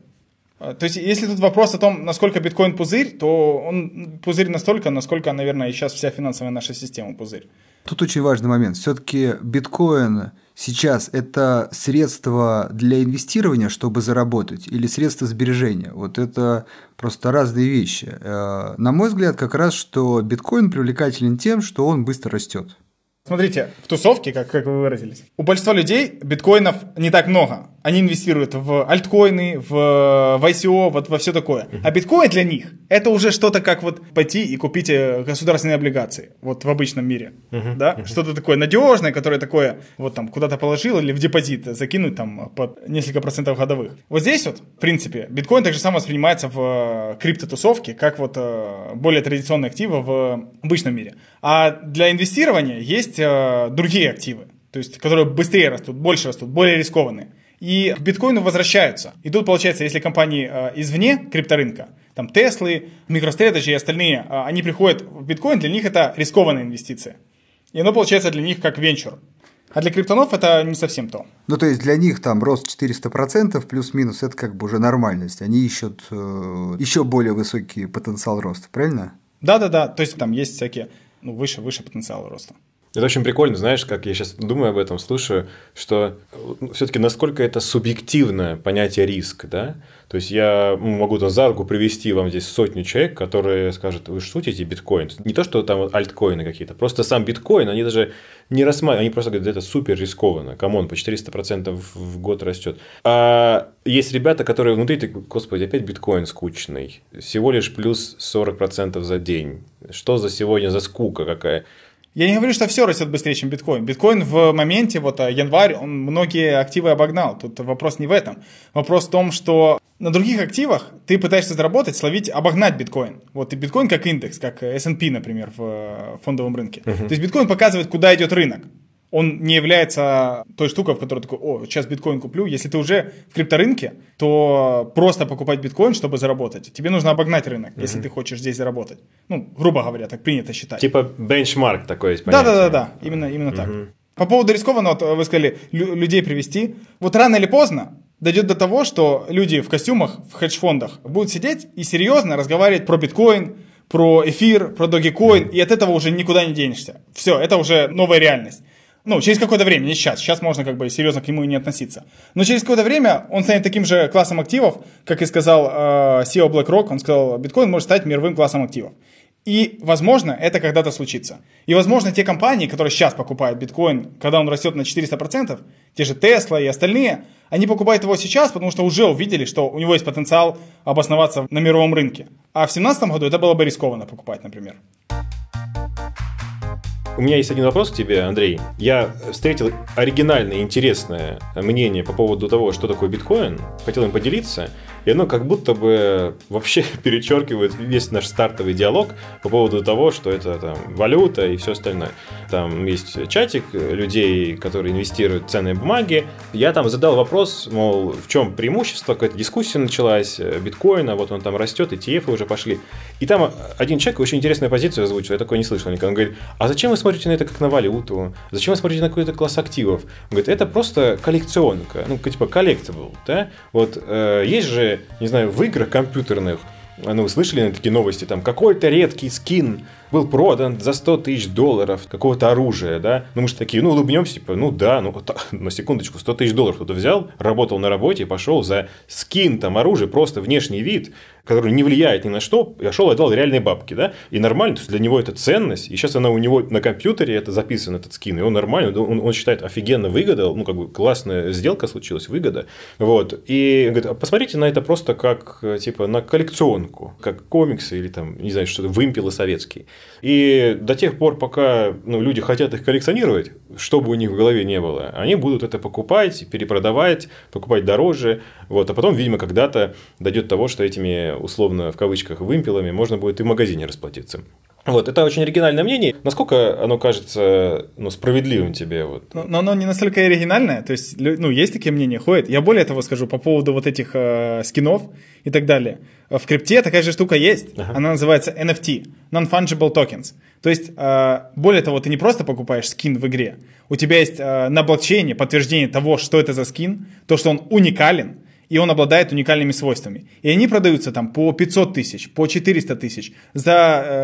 А, то есть, если тут вопрос о том, насколько биткоин пузырь, то он пузырь настолько, насколько, наверное, сейчас вся финансовая наша система пузырь. Тут очень важный момент. Все-таки биткоин сейчас это средство для инвестирования, чтобы заработать, или средство сбережения? Вот это просто разные вещи. Э, на мой взгляд, как раз, что биткоин привлекателен тем, что он быстро растет. Смотрите, в тусовке, как, как вы выразились, у большинства людей биткоинов не так много. Они инвестируют в альткоины, в, в ICO, вот во все такое. А биткоин для них это уже что-то как вот пойти и купить э, государственные облигации. Вот в обычном мире. Uh-huh. Да? Uh-huh. Что-то такое надежное, которое такое вот там куда-то положил или в депозит закинуть там под несколько процентов годовых. Вот здесь вот, в принципе, биткоин так же само воспринимается в э, криптотусовке, как вот э, более традиционные активы в обычном мире. А для инвестирования есть другие активы, то есть, которые быстрее растут, больше растут, более рискованные. И к биткоину возвращаются. И тут получается, если компании э, извне крипторынка, там Теслы, MicroStrategy и остальные, э, они приходят в биткоин, для них это рискованная инвестиция. И оно получается для них как венчур. А для криптонов это не совсем то. Ну, то есть для них там рост 400% плюс-минус это как бы уже нормальность. Они ищут э, еще более высокий потенциал роста, правильно? Да-да-да, то есть там есть всякие, ну, выше, выше потенциала роста. Это очень прикольно, знаешь, как я сейчас думаю об этом, слушаю, что ну, все-таки насколько это субъективное понятие риск, да? То есть я могу там за руку привести вам здесь сотню человек, которые скажут, вы шутите биткоин? Не то, что там альткоины какие-то, просто сам биткоин, они даже не рассматривают, они просто говорят, это супер рискованно, come on, по 400% в год растет. А есть ребята, которые внутри, такие, господи, опять биткоин скучный, всего лишь плюс 40% за день. Что за сегодня за скука какая? Я не говорю, что все растет быстрее, чем биткоин. Биткоин в моменте, вот а, январь, он многие активы обогнал. Тут вопрос не в этом. Вопрос в том, что на других активах ты пытаешься заработать, словить, обогнать биткоин. Вот и биткоин как индекс, как S&P, например, в э, фондовом рынке. Uh-huh. То есть биткоин показывает, куда идет рынок он не является той штукой, в которой такой, о, сейчас биткоин куплю. Если ты уже в крипторынке, то просто покупать биткоин, чтобы заработать, тебе нужно обогнать рынок, mm-hmm. если ты хочешь здесь заработать. Ну, грубо говоря, так принято считать. Типа бенчмарк такой есть понятие. Да-да-да, именно, именно mm-hmm. так. По поводу рискованного, вы сказали, людей привести. Вот рано или поздно дойдет до того, что люди в костюмах, в хедж-фондах будут сидеть и серьезно разговаривать про биткоин, про эфир, про Dogecoin, и от этого уже никуда не денешься. Все, это уже новая реальность. Ну, через какое-то время, не сейчас. Сейчас можно как бы серьезно к нему и не относиться. Но через какое-то время он станет таким же классом активов, как и сказал э, CEO BlackRock. Он сказал, биткоин может стать мировым классом активов. И, возможно, это когда-то случится. И, возможно, те компании, которые сейчас покупают биткоин, когда он растет на 400%, те же Tesla и остальные, они покупают его сейчас, потому что уже увидели, что у него есть потенциал обосноваться на мировом рынке. А в 2017 году это было бы рискованно покупать, например. У меня есть один вопрос к тебе, Андрей. Я встретил оригинальное, интересное мнение по поводу того, что такое биткоин. Хотел им поделиться. И оно как будто бы вообще перечеркивает весь наш стартовый диалог по поводу того, что это там валюта и все остальное. Там есть чатик людей, которые инвестируют в ценные бумаги. Я там задал вопрос, мол, в чем преимущество, какая-то дискуссия началась, биткоина, вот он там растет, ETF уже пошли. И там один человек очень интересную позицию озвучил, я такое не слышал никогда. Он говорит, а зачем вы смотрите на это как на валюту? Зачем вы смотрите на какой-то класс активов? Он говорит, это просто коллекционка, ну, типа коллектибл, да? Вот э, есть же не знаю, в играх компьютерных, ну, вы слышали такие новости, там, какой-то редкий скин был продан за 100 тысяч долларов какого-то оружия, да, ну мы же такие, ну улыбнемся, типа, ну да, ну на секундочку, 100 тысяч долларов кто-то взял, работал на работе, пошел за скин, там, оружие, просто внешний вид, который не влияет ни на что, пошел и отдал реальные бабки, да, и нормально, то есть для него это ценность, и сейчас она у него на компьютере, это записан этот скин, и он нормально, он, он считает офигенно выгода, ну как бы классная сделка случилась, выгода, вот, и говорит, а посмотрите на это просто как, типа, на коллекционку, как комиксы или там, не знаю, что-то, вымпелы советские. И до тех пор, пока ну, люди хотят их коллекционировать, что бы у них в голове не было, они будут это покупать, перепродавать, покупать дороже. Вот. А потом, видимо, когда-то дойдет того, что этими, условно, в кавычках, вымпелами можно будет и в магазине расплатиться. Вот, это очень оригинальное мнение. Насколько оно кажется ну, справедливым тебе? Вот? Но, но оно не настолько оригинальное. То есть, ну, есть такие мнения, ходят. Я более того скажу по поводу вот этих э, скинов и так далее. В крипте такая же штука есть. Ага. Она называется NFT, Non-Fungible Tokens. То есть, э, более того, ты не просто покупаешь скин в игре. У тебя есть э, на блокчейне подтверждение того, что это за скин, то, что он уникален, и он обладает уникальными свойствами. И они продаются там по 500 тысяч, по 400 тысяч. За,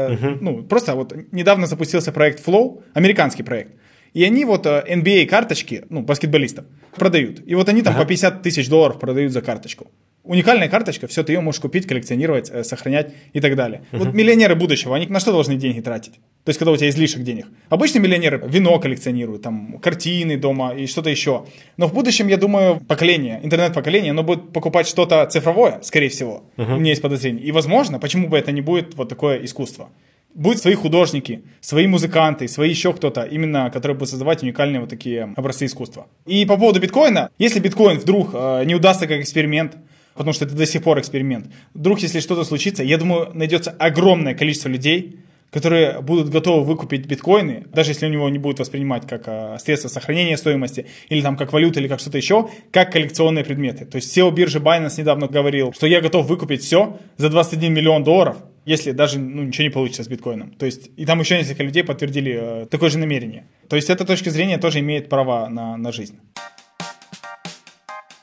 э, uh ну, просто вот недавно запустился проект Flow, американский проект. И они вот э, NBA карточки, ну, баскетболистов, продают. И вот они там ага. по 50 тысяч долларов продают за карточку. Уникальная карточка, все, ты ее можешь купить, коллекционировать, э, сохранять и так далее. Uh-huh. Вот миллионеры будущего, они на что должны деньги тратить? То есть, когда у тебя излишек денег. Обычные миллионеры вино коллекционируют, там, картины дома и что-то еще. Но в будущем, я думаю, поколение, интернет-поколение, оно будет покупать что-то цифровое, скорее всего. Uh-huh. У меня есть подозрение. И, возможно, почему бы это не будет вот такое искусство? Будут свои художники, свои музыканты, свои еще кто-то, именно которые будут создавать уникальные вот такие образцы искусства. И по поводу биткоина, если биткоин вдруг э, не удастся как эксперимент, потому что это до сих пор эксперимент, вдруг если что-то случится, я думаю, найдется огромное количество людей, которые будут готовы выкупить биткоины, даже если у него не будут воспринимать как э, средство сохранения стоимости, или там как валюта, или как что-то еще, как коллекционные предметы. То есть SEO биржи Binance недавно говорил, что я готов выкупить все за 21 миллион долларов, если даже ну, ничего не получится с биткоином. То есть, и там еще несколько людей подтвердили э, такое же намерение. То есть, эта точка зрения тоже имеет право на, на жизнь.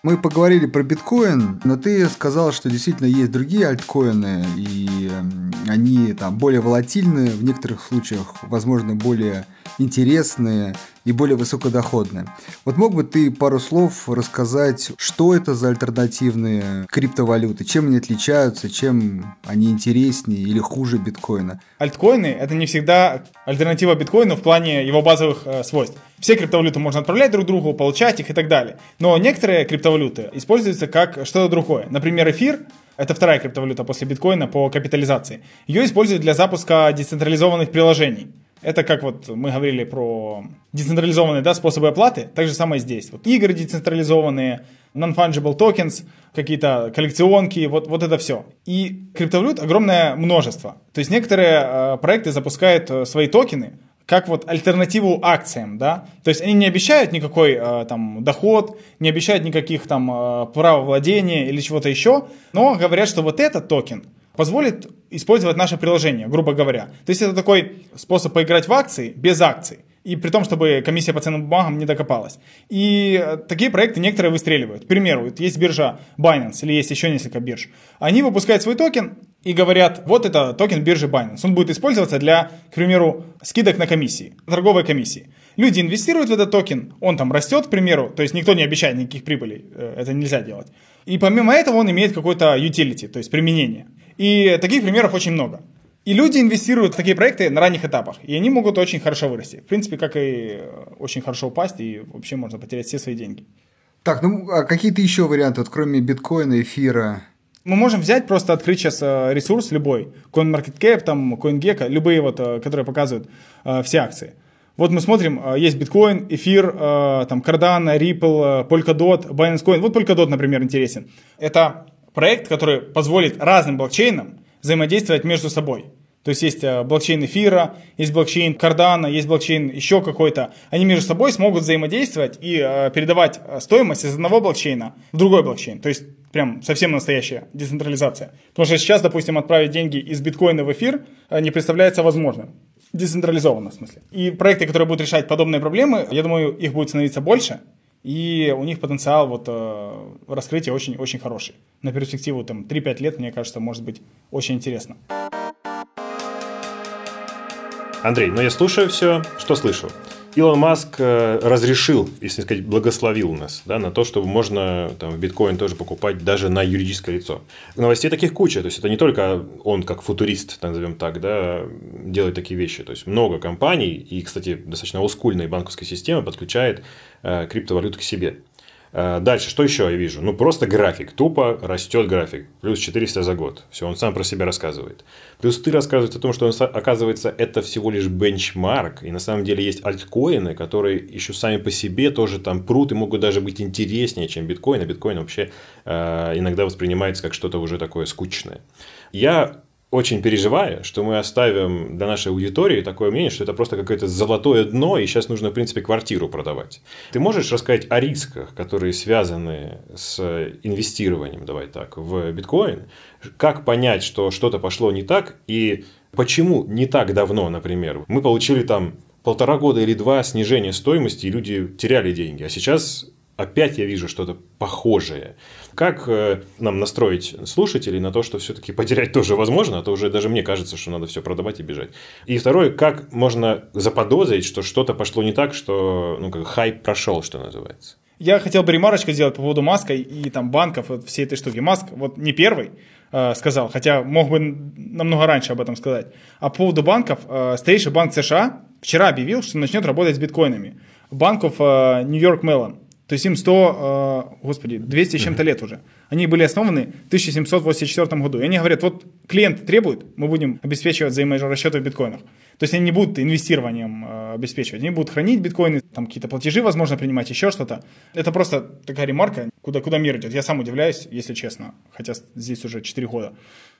Мы поговорили про биткоин, но ты сказал, что действительно есть другие альткоины, и эм, они там более волатильные, в некоторых случаях, возможно, более интересные и более высокодоходные. Вот мог бы ты пару слов рассказать, что это за альтернативные криптовалюты, чем они отличаются, чем они интереснее или хуже биткоина? Альткоины – это не всегда альтернатива биткоину в плане его базовых э, свойств. Все криптовалюты можно отправлять друг другу, получать их и так далее. Но некоторые криптовалюты используются как что-то другое. Например, эфир – это вторая криптовалюта после биткоина по капитализации. Ее используют для запуска децентрализованных приложений. Это как вот мы говорили про децентрализованные да, способы оплаты, так же самое здесь. Вот игры децентрализованные, non-fungible tokens, какие-то коллекционки, вот, вот это все. И криптовалют огромное множество. То есть некоторые э, проекты запускают э, свои токены, как вот альтернативу акциям, да, то есть они не обещают никакой э, там доход, не обещают никаких там э, права владения или чего-то еще, но говорят, что вот этот токен позволит использовать наше приложение, грубо говоря. То есть это такой способ поиграть в акции без акций. И при том, чтобы комиссия по ценным бумагам не докопалась. И э, такие проекты некоторые выстреливают. К примеру, вот есть биржа Binance или есть еще несколько бирж. Они выпускают свой токен и говорят, вот это токен биржи Binance. Он будет использоваться для, к примеру, скидок на комиссии, торговой комиссии. Люди инвестируют в этот токен, он там растет, к примеру, то есть никто не обещает никаких прибылей, э, это нельзя делать. И помимо этого он имеет какой-то utility, то есть применение. И таких примеров очень много. И люди инвестируют в такие проекты на ранних этапах, и они могут очень хорошо вырасти. В принципе, как и э, очень хорошо упасть, и вообще можно потерять все свои деньги. Так, ну а какие-то еще варианты, вот кроме биткоина, эфира? Мы можем взять, просто открыть сейчас э, ресурс любой, CoinMarketCap, там, CoinGecko, любые вот, э, которые показывают все акции. Вот мы смотрим, есть биткоин, эфир, там, Cardano, Ripple, Polkadot, Binance Coin. Вот Polkadot, например, интересен. Это проект, который позволит разным блокчейнам взаимодействовать между собой. То есть есть э, блокчейн эфира, есть блокчейн кардана, есть блокчейн еще какой-то. Они между собой смогут взаимодействовать и э, передавать э, стоимость из одного блокчейна в другой блокчейн. То есть прям совсем настоящая децентрализация. Потому что сейчас, допустим, отправить деньги из биткоина в эфир не представляется возможным. Децентрализованно, в смысле. И проекты, которые будут решать подобные проблемы, я думаю, их будет становиться больше и у них потенциал вот, э, раскрытия очень-очень хороший. На перспективу там, 3-5 лет, мне кажется, может быть очень интересно. Андрей, ну я слушаю все, что слышу. Илон Маск э, разрешил, если сказать, благословил нас да, на то, чтобы можно там, биткоин тоже покупать даже на юридическое лицо. Новостей таких куча. То есть, это не только он, как футурист, назовем так, да, делает такие вещи. То есть, много компаний и, кстати, достаточно олдскульная банковская система подключает криптовалюту к себе. Э, дальше, что еще я вижу? Ну, просто график. Тупо растет график. Плюс 400 за год. Все, он сам про себя рассказывает. Плюс ты рассказываешь о том, что, он, оказывается, это всего лишь бенчмарк. И на самом деле есть альткоины, которые еще сами по себе тоже там прут и могут даже быть интереснее, чем биткоин. А биткоин вообще э, иногда воспринимается как что-то уже такое скучное. Я очень переживаю, что мы оставим для нашей аудитории такое мнение, что это просто какое-то золотое дно, и сейчас нужно, в принципе, квартиру продавать. Ты можешь рассказать о рисках, которые связаны с инвестированием, давай так, в биткоин? Как понять, что что-то пошло не так, и почему не так давно, например, мы получили там полтора года или два снижения стоимости, и люди теряли деньги, а сейчас опять я вижу что-то похожее. Как э, нам настроить слушателей на то, что все-таки потерять тоже возможно, а то уже даже мне кажется, что надо все продавать и бежать. И второе, как можно заподозрить, что что-то пошло не так, что ну, как хайп прошел, что называется. Я хотел бы ремарочку сделать по поводу Маска и там банков, вот всей этой штуки. Маск вот не первый э, сказал, хотя мог бы намного раньше об этом сказать. А по поводу банков, э, старейший банк США вчера объявил, что начнет работать с биткоинами. Банков э, New York. То есть им 100, э, господи, 200 с чем-то лет уже. Они были основаны в 1784 году. И они говорят, вот клиент требует, мы будем обеспечивать взаиморасчеты в биткоинах. То есть они не будут инвестированием э, обеспечивать, они будут хранить биткоины, там какие-то платежи, возможно, принимать, еще что-то. Это просто такая ремарка, куда, куда мир идет. Я сам удивляюсь, если честно, хотя здесь уже 4 года.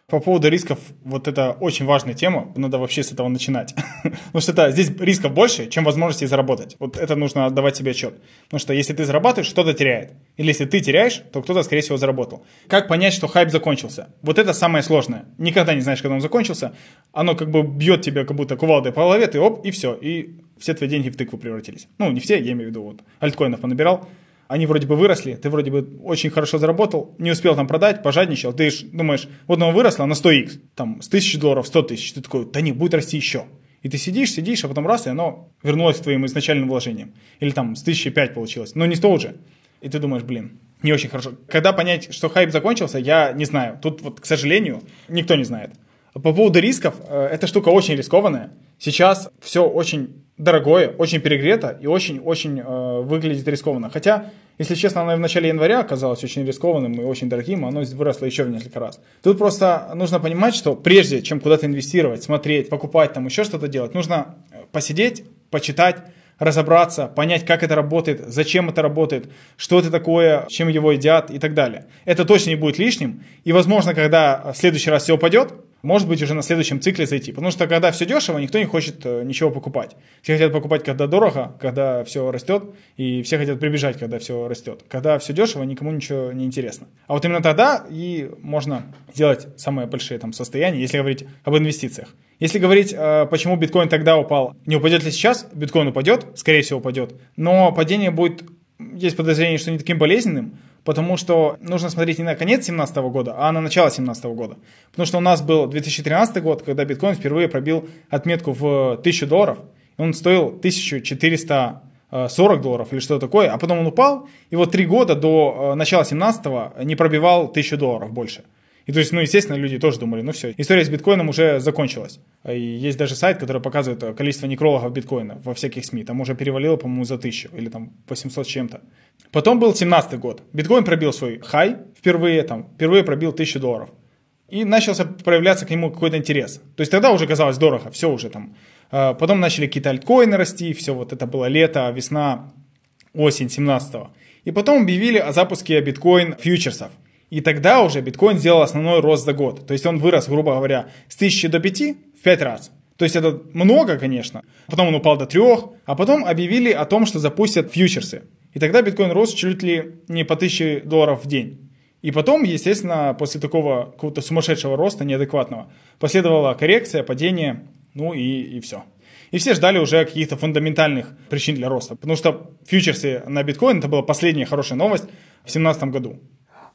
По поводу рисков, вот это очень важная тема, надо вообще с этого начинать. Потому что это, здесь рисков больше, чем возможности заработать. Вот это нужно отдавать себе отчет. Потому что если ты зарабатываешь, что-то теряет. Или если ты теряешь, то кто-то, скорее всего, заработал. Как понять, что хайп закончился? Вот это самое сложное. Никогда не знаешь, когда он закончился. Оно как бы бьет тебя как будто кувалдой по голове, ты оп, и все. И все твои деньги в тыкву превратились. Ну, не все, я имею в виду, вот альткоинов понабирал они вроде бы выросли, ты вроде бы очень хорошо заработал, не успел там продать, пожадничал, ты думаешь, вот оно выросло на 100x, там с 1000 долларов 100 тысяч, ты такой, да не, будет расти еще. И ты сидишь, сидишь, а потом раз, и оно вернулось к твоим изначальным вложениям. Или там с 1005 получилось, но не 100 уже. И ты думаешь, блин, не очень хорошо. Когда понять, что хайп закончился, я не знаю. Тут вот, к сожалению, никто не знает. По поводу рисков, э, эта штука очень рискованная. Сейчас все очень дорогое, очень перегрето и очень-очень э, выглядит рискованно. Хотя, если честно, оно в начале января оказалось очень рискованным и очень дорогим, оно выросло еще в несколько раз. Тут просто нужно понимать, что прежде чем куда-то инвестировать, смотреть, покупать, там еще что-то делать, нужно э, посидеть, почитать, разобраться, понять, как это работает, зачем это работает, что это такое, чем его едят и так далее. Это точно не будет лишним. И, возможно, когда в следующий раз все упадет, может быть, уже на следующем цикле зайти. Потому что когда все дешево, никто не хочет э, ничего покупать. Все хотят покупать, когда дорого, когда все растет, и все хотят прибежать, когда все растет. Когда все дешево, никому ничего не интересно. А вот именно тогда и можно сделать самые большие там состояния, если говорить об инвестициях. Если говорить, э, почему биткоин тогда упал, не упадет ли сейчас, биткоин упадет, скорее всего упадет, но падение будет, есть подозрение, что не таким болезненным, потому что нужно смотреть не на конец 2017 года, а на начало 2017 года. Потому что у нас был 2013 год, когда биткоин впервые пробил отметку в 1000 долларов, и он стоил 1440 долларов или что-то такое, а потом он упал, и вот три года до э, начала 2017 не пробивал 1000 долларов больше. И то есть, ну, естественно, люди тоже думали, ну все, история с биткоином уже закончилась. И есть даже сайт, который показывает количество некрологов биткоина во всяких СМИ. Там уже перевалило, по-моему, за тысячу или там 800 с чем-то. Потом был 17 год. Биткоин пробил свой хай впервые, там, впервые пробил 1000 долларов. И начался проявляться к нему какой-то интерес. То есть тогда уже казалось дорого, все уже там. А, потом начали какие-то альткоины расти, все вот это было лето, весна, осень 17 -го. И потом объявили о запуске биткоин фьючерсов. И тогда уже биткоин сделал основной рост за год. То есть он вырос, грубо говоря, с 1000 до 5 в 5 раз. То есть это много, конечно. Потом он упал до 3, а потом объявили о том, что запустят фьючерсы. И тогда биткоин рос чуть ли не по 1000 долларов в день. И потом, естественно, после такого какого-то сумасшедшего роста, неадекватного, последовала коррекция, падение, ну и, и все. И все ждали уже каких-то фундаментальных причин для роста. Потому что фьючерсы на биткоин это была последняя хорошая новость в 2017 году.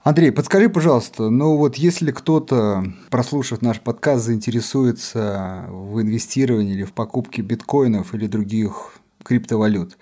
Андрей, подскажи, пожалуйста, ну вот если кто-то, прослушав наш подкаст, заинтересуется в инвестировании или в покупке биткоинов или других криптовалют,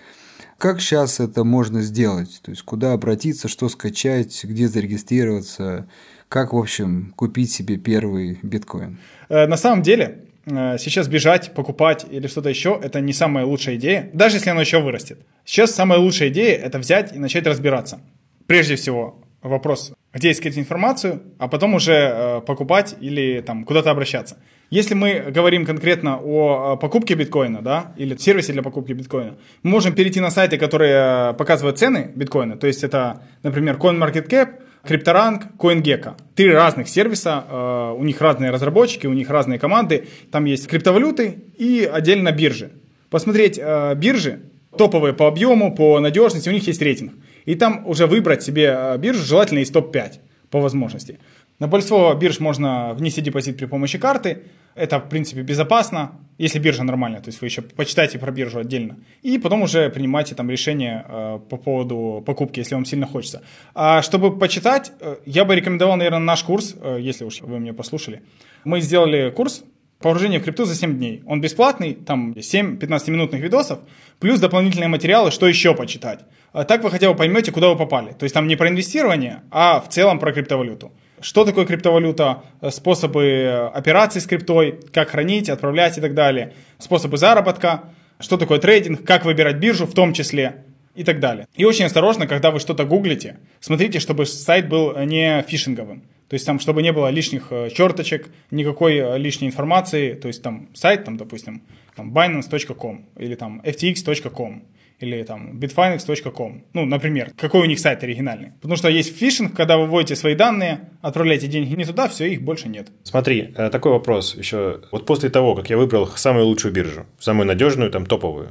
как сейчас это можно сделать? То есть куда обратиться, что скачать, где зарегистрироваться, как, в общем, купить себе первый биткоин? Э, на самом деле, э, сейчас бежать, покупать или что-то еще, это не самая лучшая идея, даже если оно еще вырастет. Сейчас самая лучшая идея – это взять и начать разбираться. Прежде всего, вопрос, где искать информацию, а потом уже э, покупать или там куда-то обращаться. Если мы говорим конкретно о покупке биткоина, да, или сервисе для покупки биткоина, мы можем перейти на сайты, которые показывают цены биткоина. То есть это, например, CoinMarketCap, CryptoRank, CoinGecko. Три разных сервиса, э, у них разные разработчики, у них разные команды. Там есть криптовалюты и отдельно биржи. Посмотреть э, биржи, топовые по объему, по надежности, у них есть рейтинг. И там уже выбрать себе э, биржу, желательно из топ-5 по возможности. На большинство бирж можно внести депозит при помощи карты. Это, в принципе, безопасно, если биржа нормальная, то есть вы еще почитайте про биржу отдельно. И потом уже принимайте там решение э, по поводу покупки, если вам сильно хочется. А чтобы почитать, э, я бы рекомендовал, наверное, наш курс, э, если уж вы меня послушали. Мы сделали курс Погружение в крипту за 7 дней. Он бесплатный, там 7 15-минутных видосов, плюс дополнительные материалы, что еще почитать. А так вы хотя бы поймете, куда вы попали. То есть там не про инвестирование, а в целом про криптовалюту. Что такое криптовалюта, способы операций с криптой, как хранить, отправлять и так далее, способы заработка, что такое трейдинг, как выбирать биржу в том числе и так далее. И очень осторожно, когда вы что-то гуглите, смотрите, чтобы сайт был не фишинговым. То есть там, чтобы не было лишних э, черточек, никакой э, лишней информации. То есть там сайт, там, допустим, там binance.com или там ftx.com или там bitfinex.com. Ну, например, какой у них сайт оригинальный. Потому что есть фишинг, когда вы вводите свои данные, отправляете деньги не туда, все, их больше нет. Смотри, э, такой вопрос еще. Вот после того, как я выбрал самую лучшую биржу, самую надежную, там, топовую,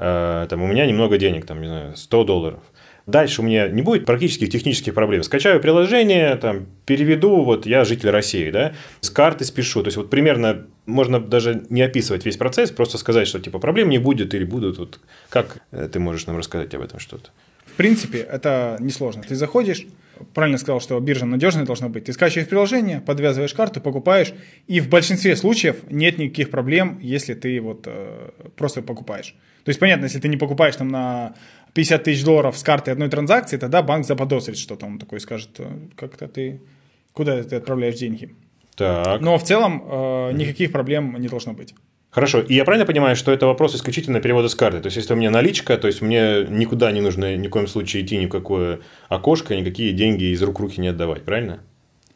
там, у меня немного денег, там, не знаю, 100 долларов – Дальше у меня не будет практических технических проблем. Скачаю приложение, там, переведу, вот я житель России, да, с карты спешу. То есть, вот примерно можно даже не описывать весь процесс, просто сказать, что типа проблем не будет или будут. Вот как э, ты можешь нам рассказать об этом что-то? В принципе, это несложно. Ты заходишь, правильно сказал, что биржа надежная должна быть. Ты скачиваешь приложение, подвязываешь карту, покупаешь, и в большинстве случаев нет никаких проблем, если ты вот э, просто покупаешь. То есть, понятно, если ты не покупаешь там на 50 тысяч долларов с карты одной транзакции, тогда банк заподозрит что-то. Он такой скажет, «Э, как-то ты, куда ты отправляешь деньги. Так. Но в целом э, никаких проблем не должно быть. Хорошо. И я правильно понимаю, что это вопрос исключительно перевода с карты? То есть, если у меня наличка, то есть мне никуда не нужно ни в коем случае идти ни в какое окошко, никакие деньги из рук руки не отдавать, правильно?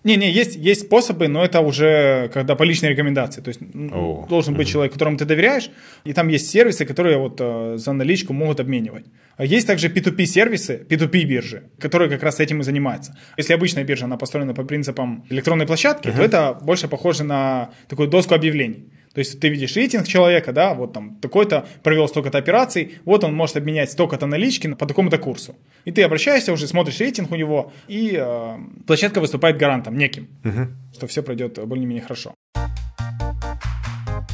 Не-не, есть, есть способы, но это уже когда по личной рекомендации. То есть О, должен быть угу. человек, которому ты доверяешь, и там есть сервисы, которые вот э, за наличку могут обменивать. А есть также P2P сервисы, P2P биржи, которые как раз этим и занимаются. Если обычная биржа, она построена по принципам электронной площадки, угу. то это больше похоже на такую доску объявлений. То есть ты видишь рейтинг человека, да, вот там такой-то провел столько-то операций, вот он может обменять столько-то налички по такому-то курсу. И ты обращаешься уже, смотришь рейтинг у него, и э, площадка выступает гарантом неким, угу. что все пройдет более-менее хорошо.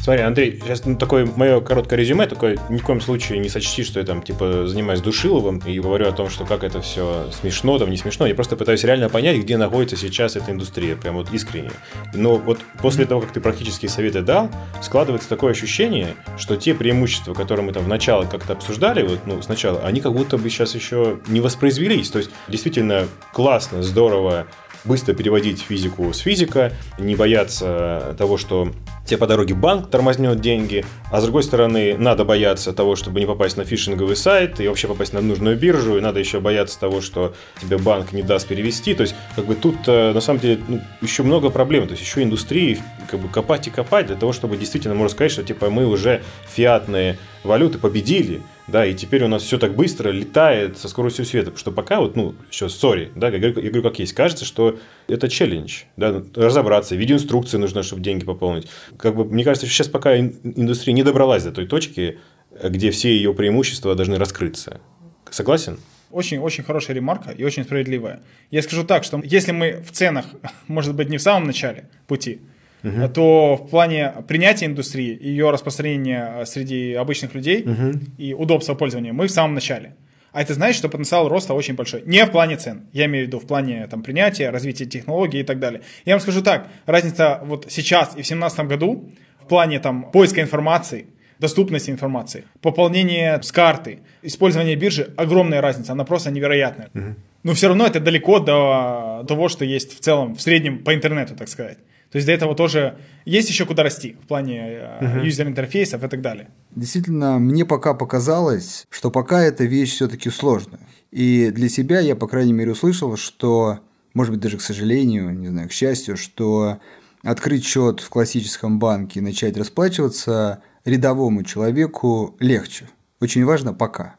Смотри, Андрей, сейчас ну, такое мое короткое резюме, такое ни в коем случае не сочти, что я там типа занимаюсь душиловым и говорю о том, что как это все смешно, там не смешно. Я просто пытаюсь реально понять, где находится сейчас эта индустрия, прям вот искренне. Но вот после того, как ты практические советы дал, складывается такое ощущение, что те преимущества, которые мы там в начале как-то обсуждали, вот, ну, сначала, они как будто бы сейчас еще не воспроизвелись. То есть, действительно классно, здорово, быстро переводить физику с физика, не бояться того, что тебе по дороге банк тормознет деньги, а с другой стороны, надо бояться того, чтобы не попасть на фишинговый сайт и вообще попасть на нужную биржу, и надо еще бояться того, что тебе банк не даст перевести. То есть, как бы тут э, на самом деле ну, еще много проблем. То есть, еще индустрии как бы копать и копать для того, чтобы действительно можно сказать, что типа мы уже фиатные валюты победили, да, и теперь у нас все так быстро летает со скоростью света, потому что пока вот, ну, еще сори, да, я говорю, я говорю, как есть, кажется, что это челлендж, да, разобраться, видеоинструкции нужно, чтобы деньги пополнить. Как бы, мне кажется, сейчас пока индустрия не добралась до той точки, где все ее преимущества должны раскрыться. Согласен? Очень-очень хорошая ремарка и очень справедливая. Я скажу так, что если мы в ценах, может быть, не в самом начале пути, угу. то в плане принятия индустрии, ее распространения среди обычных людей угу. и удобства пользования мы в самом начале. А это значит, что потенциал роста очень большой. Не в плане цен. Я имею в виду в плане там, принятия, развития технологий и так далее. Я вам скажу так. Разница вот сейчас и в 2017 году в плане там, поиска информации, доступности информации, пополнения с карты, использование биржи, огромная разница. Она просто невероятная. Угу. Но все равно это далеко до того, что есть в целом, в среднем по интернету, так сказать. То есть до этого тоже есть еще куда расти в плане uh-huh. юзер-интерфейсов и так далее. Действительно, мне пока показалось, что пока эта вещь все-таки сложная. И для себя я, по крайней мере, услышал, что, может быть, даже к сожалению, не знаю, к счастью, что открыть счет в классическом банке и начать расплачиваться рядовому человеку легче. Очень важно пока.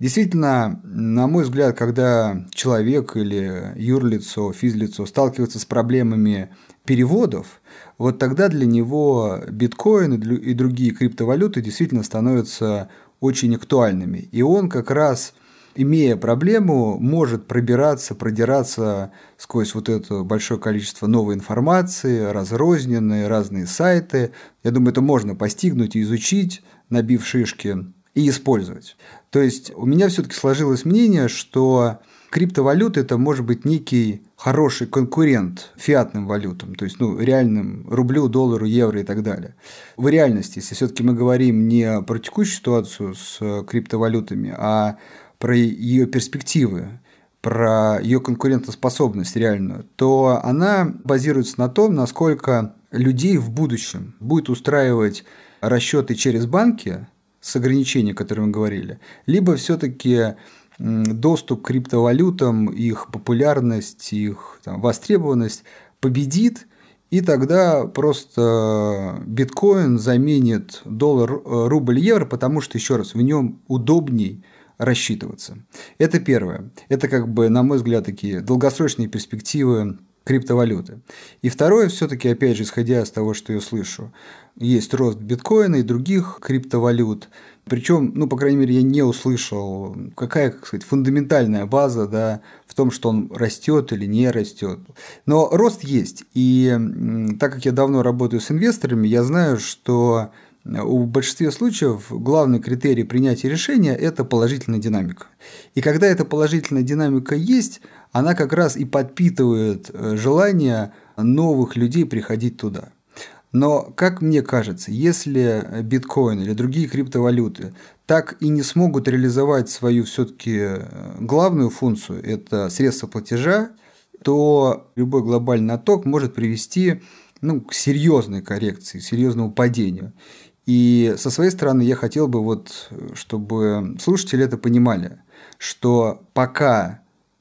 Действительно, на мой взгляд, когда человек или юрлицо, физлицо сталкивается с проблемами переводов, вот тогда для него биткоин и другие криптовалюты действительно становятся очень актуальными. И он как раз имея проблему, может пробираться, продираться сквозь вот это большое количество новой информации, разрозненные разные сайты. Я думаю, это можно постигнуть и изучить, набив шишки, и использовать. То есть у меня все-таки сложилось мнение, что криптовалюта это может быть некий хороший конкурент фиатным валютам, то есть ну, реальным рублю, доллару, евро и так далее. В реальности, если все-таки мы говорим не про текущую ситуацию с криптовалютами, а про ее перспективы, про ее конкурентоспособность реальную, то она базируется на том, насколько людей в будущем будет устраивать расчеты через банки с ограничением, о котором мы говорили, либо все-таки доступ к криптовалютам, их популярность, их там, востребованность победит, и тогда просто биткоин заменит доллар, э, рубль, евро, потому что, еще раз, в нем удобней рассчитываться. Это первое. Это, как бы, на мой взгляд, такие долгосрочные перспективы криптовалюты. И второе, все-таки, опять же, исходя из того, что я слышу, есть рост биткоина и других криптовалют. Причем, ну, по крайней мере, я не услышал, какая, как сказать, фундаментальная база да, в том, что он растет или не растет. Но рост есть. И так как я давно работаю с инвесторами, я знаю, что в большинстве случаев главный критерий принятия решения – это положительная динамика. И когда эта положительная динамика есть, она как раз и подпитывает э, желание новых людей приходить туда. Но, как мне кажется, если биткоин или другие криптовалюты так и не смогут реализовать свою все-таки э, главную функцию – это средство платежа, то любой глобальный отток может привести ну, к серьезной коррекции, к серьезному падению. И со своей стороны я хотел бы, вот, чтобы слушатели это понимали, что пока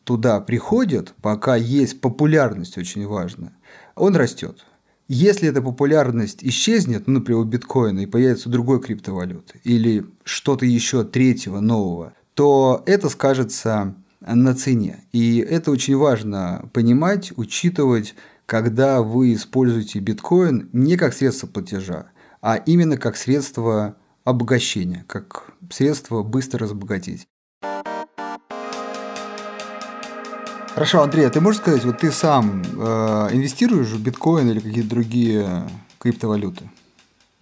туда приходят, пока есть популярность, очень важно, он растет. Если эта популярность исчезнет, ну, например, у биткоина, и появится другой криптовалюты, или что-то еще третьего, нового, то это скажется на цене. И это очень важно понимать, учитывать, когда вы используете биткоин не как средство платежа, а именно как средство обогащения, как средство быстро разбогатеть. Хорошо, Андрей, а ты можешь сказать, вот ты сам э, инвестируешь в биткоин или какие-то другие криптовалюты?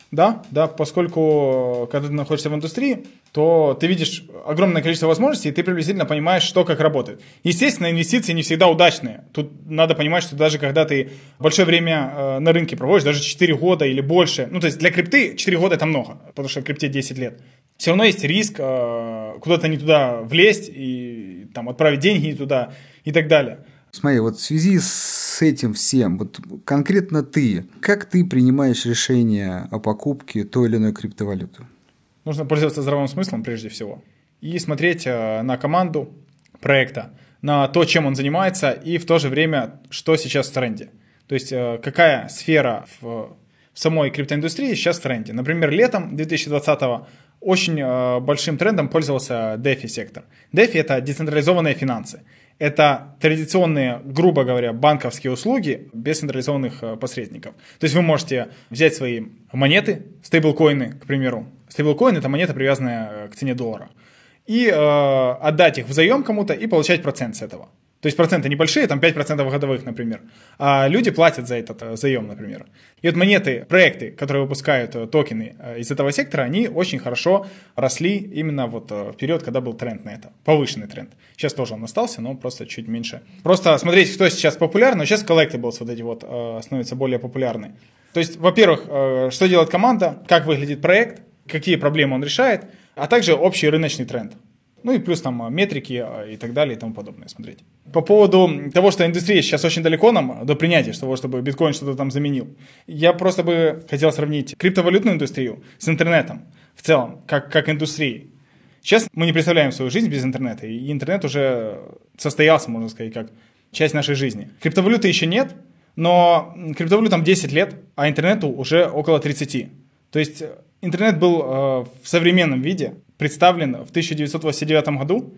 Да, да, поскольку когда ты находишься в индустрии, то ты видишь огромное количество возможностей, и ты приблизительно понимаешь, что как работает. Естественно, инвестиции не всегда удачные. Тут надо понимать, что даже когда ты большое время э, на рынке проводишь, даже 4 года или больше, ну то есть для крипты 4 года это много, потому что в крипте 10 лет. Все равно есть риск э, куда-то не туда влезть и там отправить деньги не туда и так далее. Смотри, вот в связи с этим всем, вот конкретно ты, как ты принимаешь решение о покупке той или иной криптовалюты? Нужно пользоваться здравым смыслом прежде всего и смотреть э, на команду проекта, на то, чем он занимается и в то же время, что сейчас в тренде. То есть э, какая сфера в, самой криптоиндустрии сейчас в тренде. Например, летом 2020 очень э, большим трендом пользовался DeFi сектор. DeFi это децентрализованные финансы. Это традиционные, грубо говоря, банковские услуги без централизованных э, посредников. То есть вы можете взять свои монеты, стейблкоины, к примеру. Стейблкоин – это монета, привязанная э, к цене доллара. И э, отдать их в заем кому-то и получать процент с этого. То есть проценты небольшие, там 5% годовых, например. А люди платят за этот э, заем, например. И вот монеты, проекты, которые выпускают э, токены э, из этого сектора, они очень хорошо росли именно вот в период, когда был тренд на это. Повышенный тренд. Сейчас тоже он остался, но просто чуть меньше. Просто смотреть, кто сейчас популярный. Сейчас collectibles вот эти вот становятся более популярны. То есть, во-первых, что делает команда, как выглядит проект, какие проблемы он решает, а также общий рыночный тренд. Ну и плюс там метрики и так далее и тому подобное смотреть. По поводу того, что индустрия сейчас очень далеко нам до принятия того, чтобы биткоин что-то там заменил. Я просто бы хотел сравнить криптовалютную индустрию с интернетом в целом, как, как индустрией. Сейчас мы не представляем свою жизнь без интернета, и интернет уже состоялся, можно сказать, как часть нашей жизни. Криптовалюты еще нет, но криптовалютам 10 лет, а интернету уже около 30. То есть интернет был э, в современном виде представлен в 1989 году,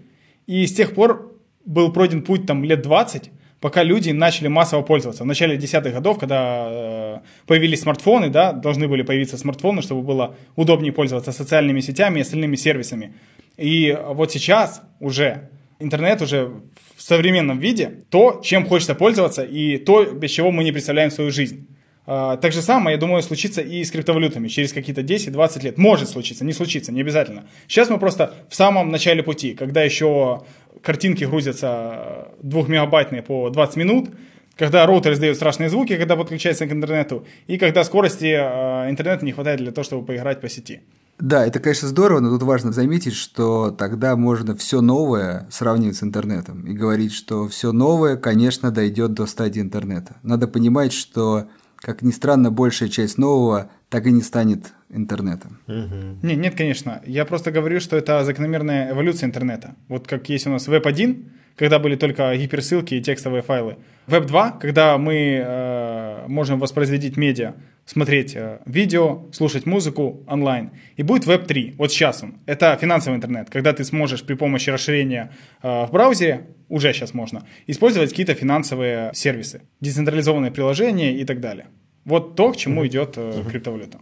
и с тех пор был пройден путь там лет 20 пока люди начали массово пользоваться. В начале десятых годов, когда э, появились смартфоны, да, должны были появиться смартфоны, чтобы было удобнее пользоваться социальными сетями и остальными сервисами. И вот сейчас уже интернет уже в современном виде то, чем хочется пользоваться, и то, без чего мы не представляем свою жизнь. А, так же самое, я думаю, случится и с криптовалютами через какие-то 10-20 лет. Может случиться, не случится, не обязательно. Сейчас мы просто в самом начале пути, когда еще картинки грузятся двухмегабайтные по 20 минут, когда роутер издает страшные звуки, когда подключается к интернету, и когда скорости а, интернета не хватает для того, чтобы поиграть по сети. Да, это, конечно, здорово, но тут важно заметить, что тогда можно все новое сравнивать с интернетом и говорить, что все новое, конечно, дойдет до стадии интернета. Надо понимать, что, как ни странно, большая часть нового так и не станет интернетом. Угу. Нет, нет, конечно. Я просто говорю, что это закономерная эволюция интернета. Вот как есть у нас Web 1, когда были только гиперссылки и текстовые файлы. Web 2, когда мы э, можем воспроизводить медиа смотреть э, видео, слушать музыку онлайн. И будет Web 3, вот сейчас он. Это финансовый интернет, когда ты сможешь при помощи расширения э, в браузере, уже сейчас можно, использовать какие-то финансовые сервисы, децентрализованные приложения и так далее. Вот то, к чему идет э, криптовалюта.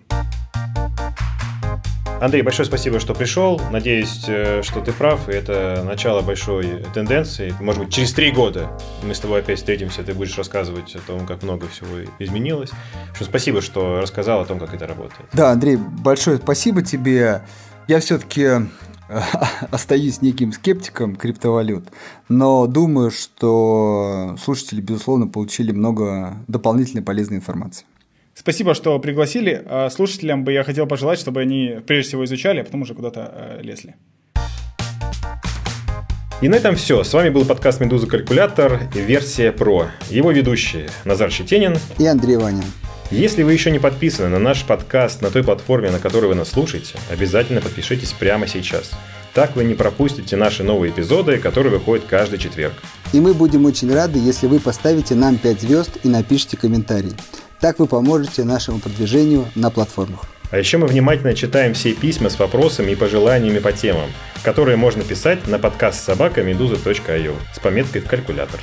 Андрей, большое спасибо, что пришел. Надеюсь, э, что ты прав, и это начало большой тенденции. Может быть, через три года мы с тобой опять встретимся, ты будешь рассказывать о том, как много всего изменилось. Что спасибо, что рассказал о том, как это работает. Да, Андрей, большое спасибо тебе. Я все-таки э, остаюсь неким скептиком криптовалют, но думаю, что слушатели, безусловно, получили много дополнительной полезной информации. Спасибо, что пригласили. А слушателям бы я хотел пожелать, чтобы они прежде всего изучали, а потом уже куда-то э, лезли. И на этом все. С вами был подкаст «Медуза Калькулятор» версия ПРО. Его ведущие Назар Щетинин и Андрей Ванин. Если вы еще не подписаны на наш подкаст на той платформе, на которой вы нас слушаете, обязательно подпишитесь прямо сейчас. Так вы не пропустите наши новые эпизоды, которые выходят каждый четверг. И мы будем очень рады, если вы поставите нам 5 звезд и напишите комментарий. Так вы поможете нашему продвижению на платформах. А еще мы внимательно читаем все письма с вопросами и пожеланиями по темам, которые можно писать на подкаст собака с пометкой в калькулятор.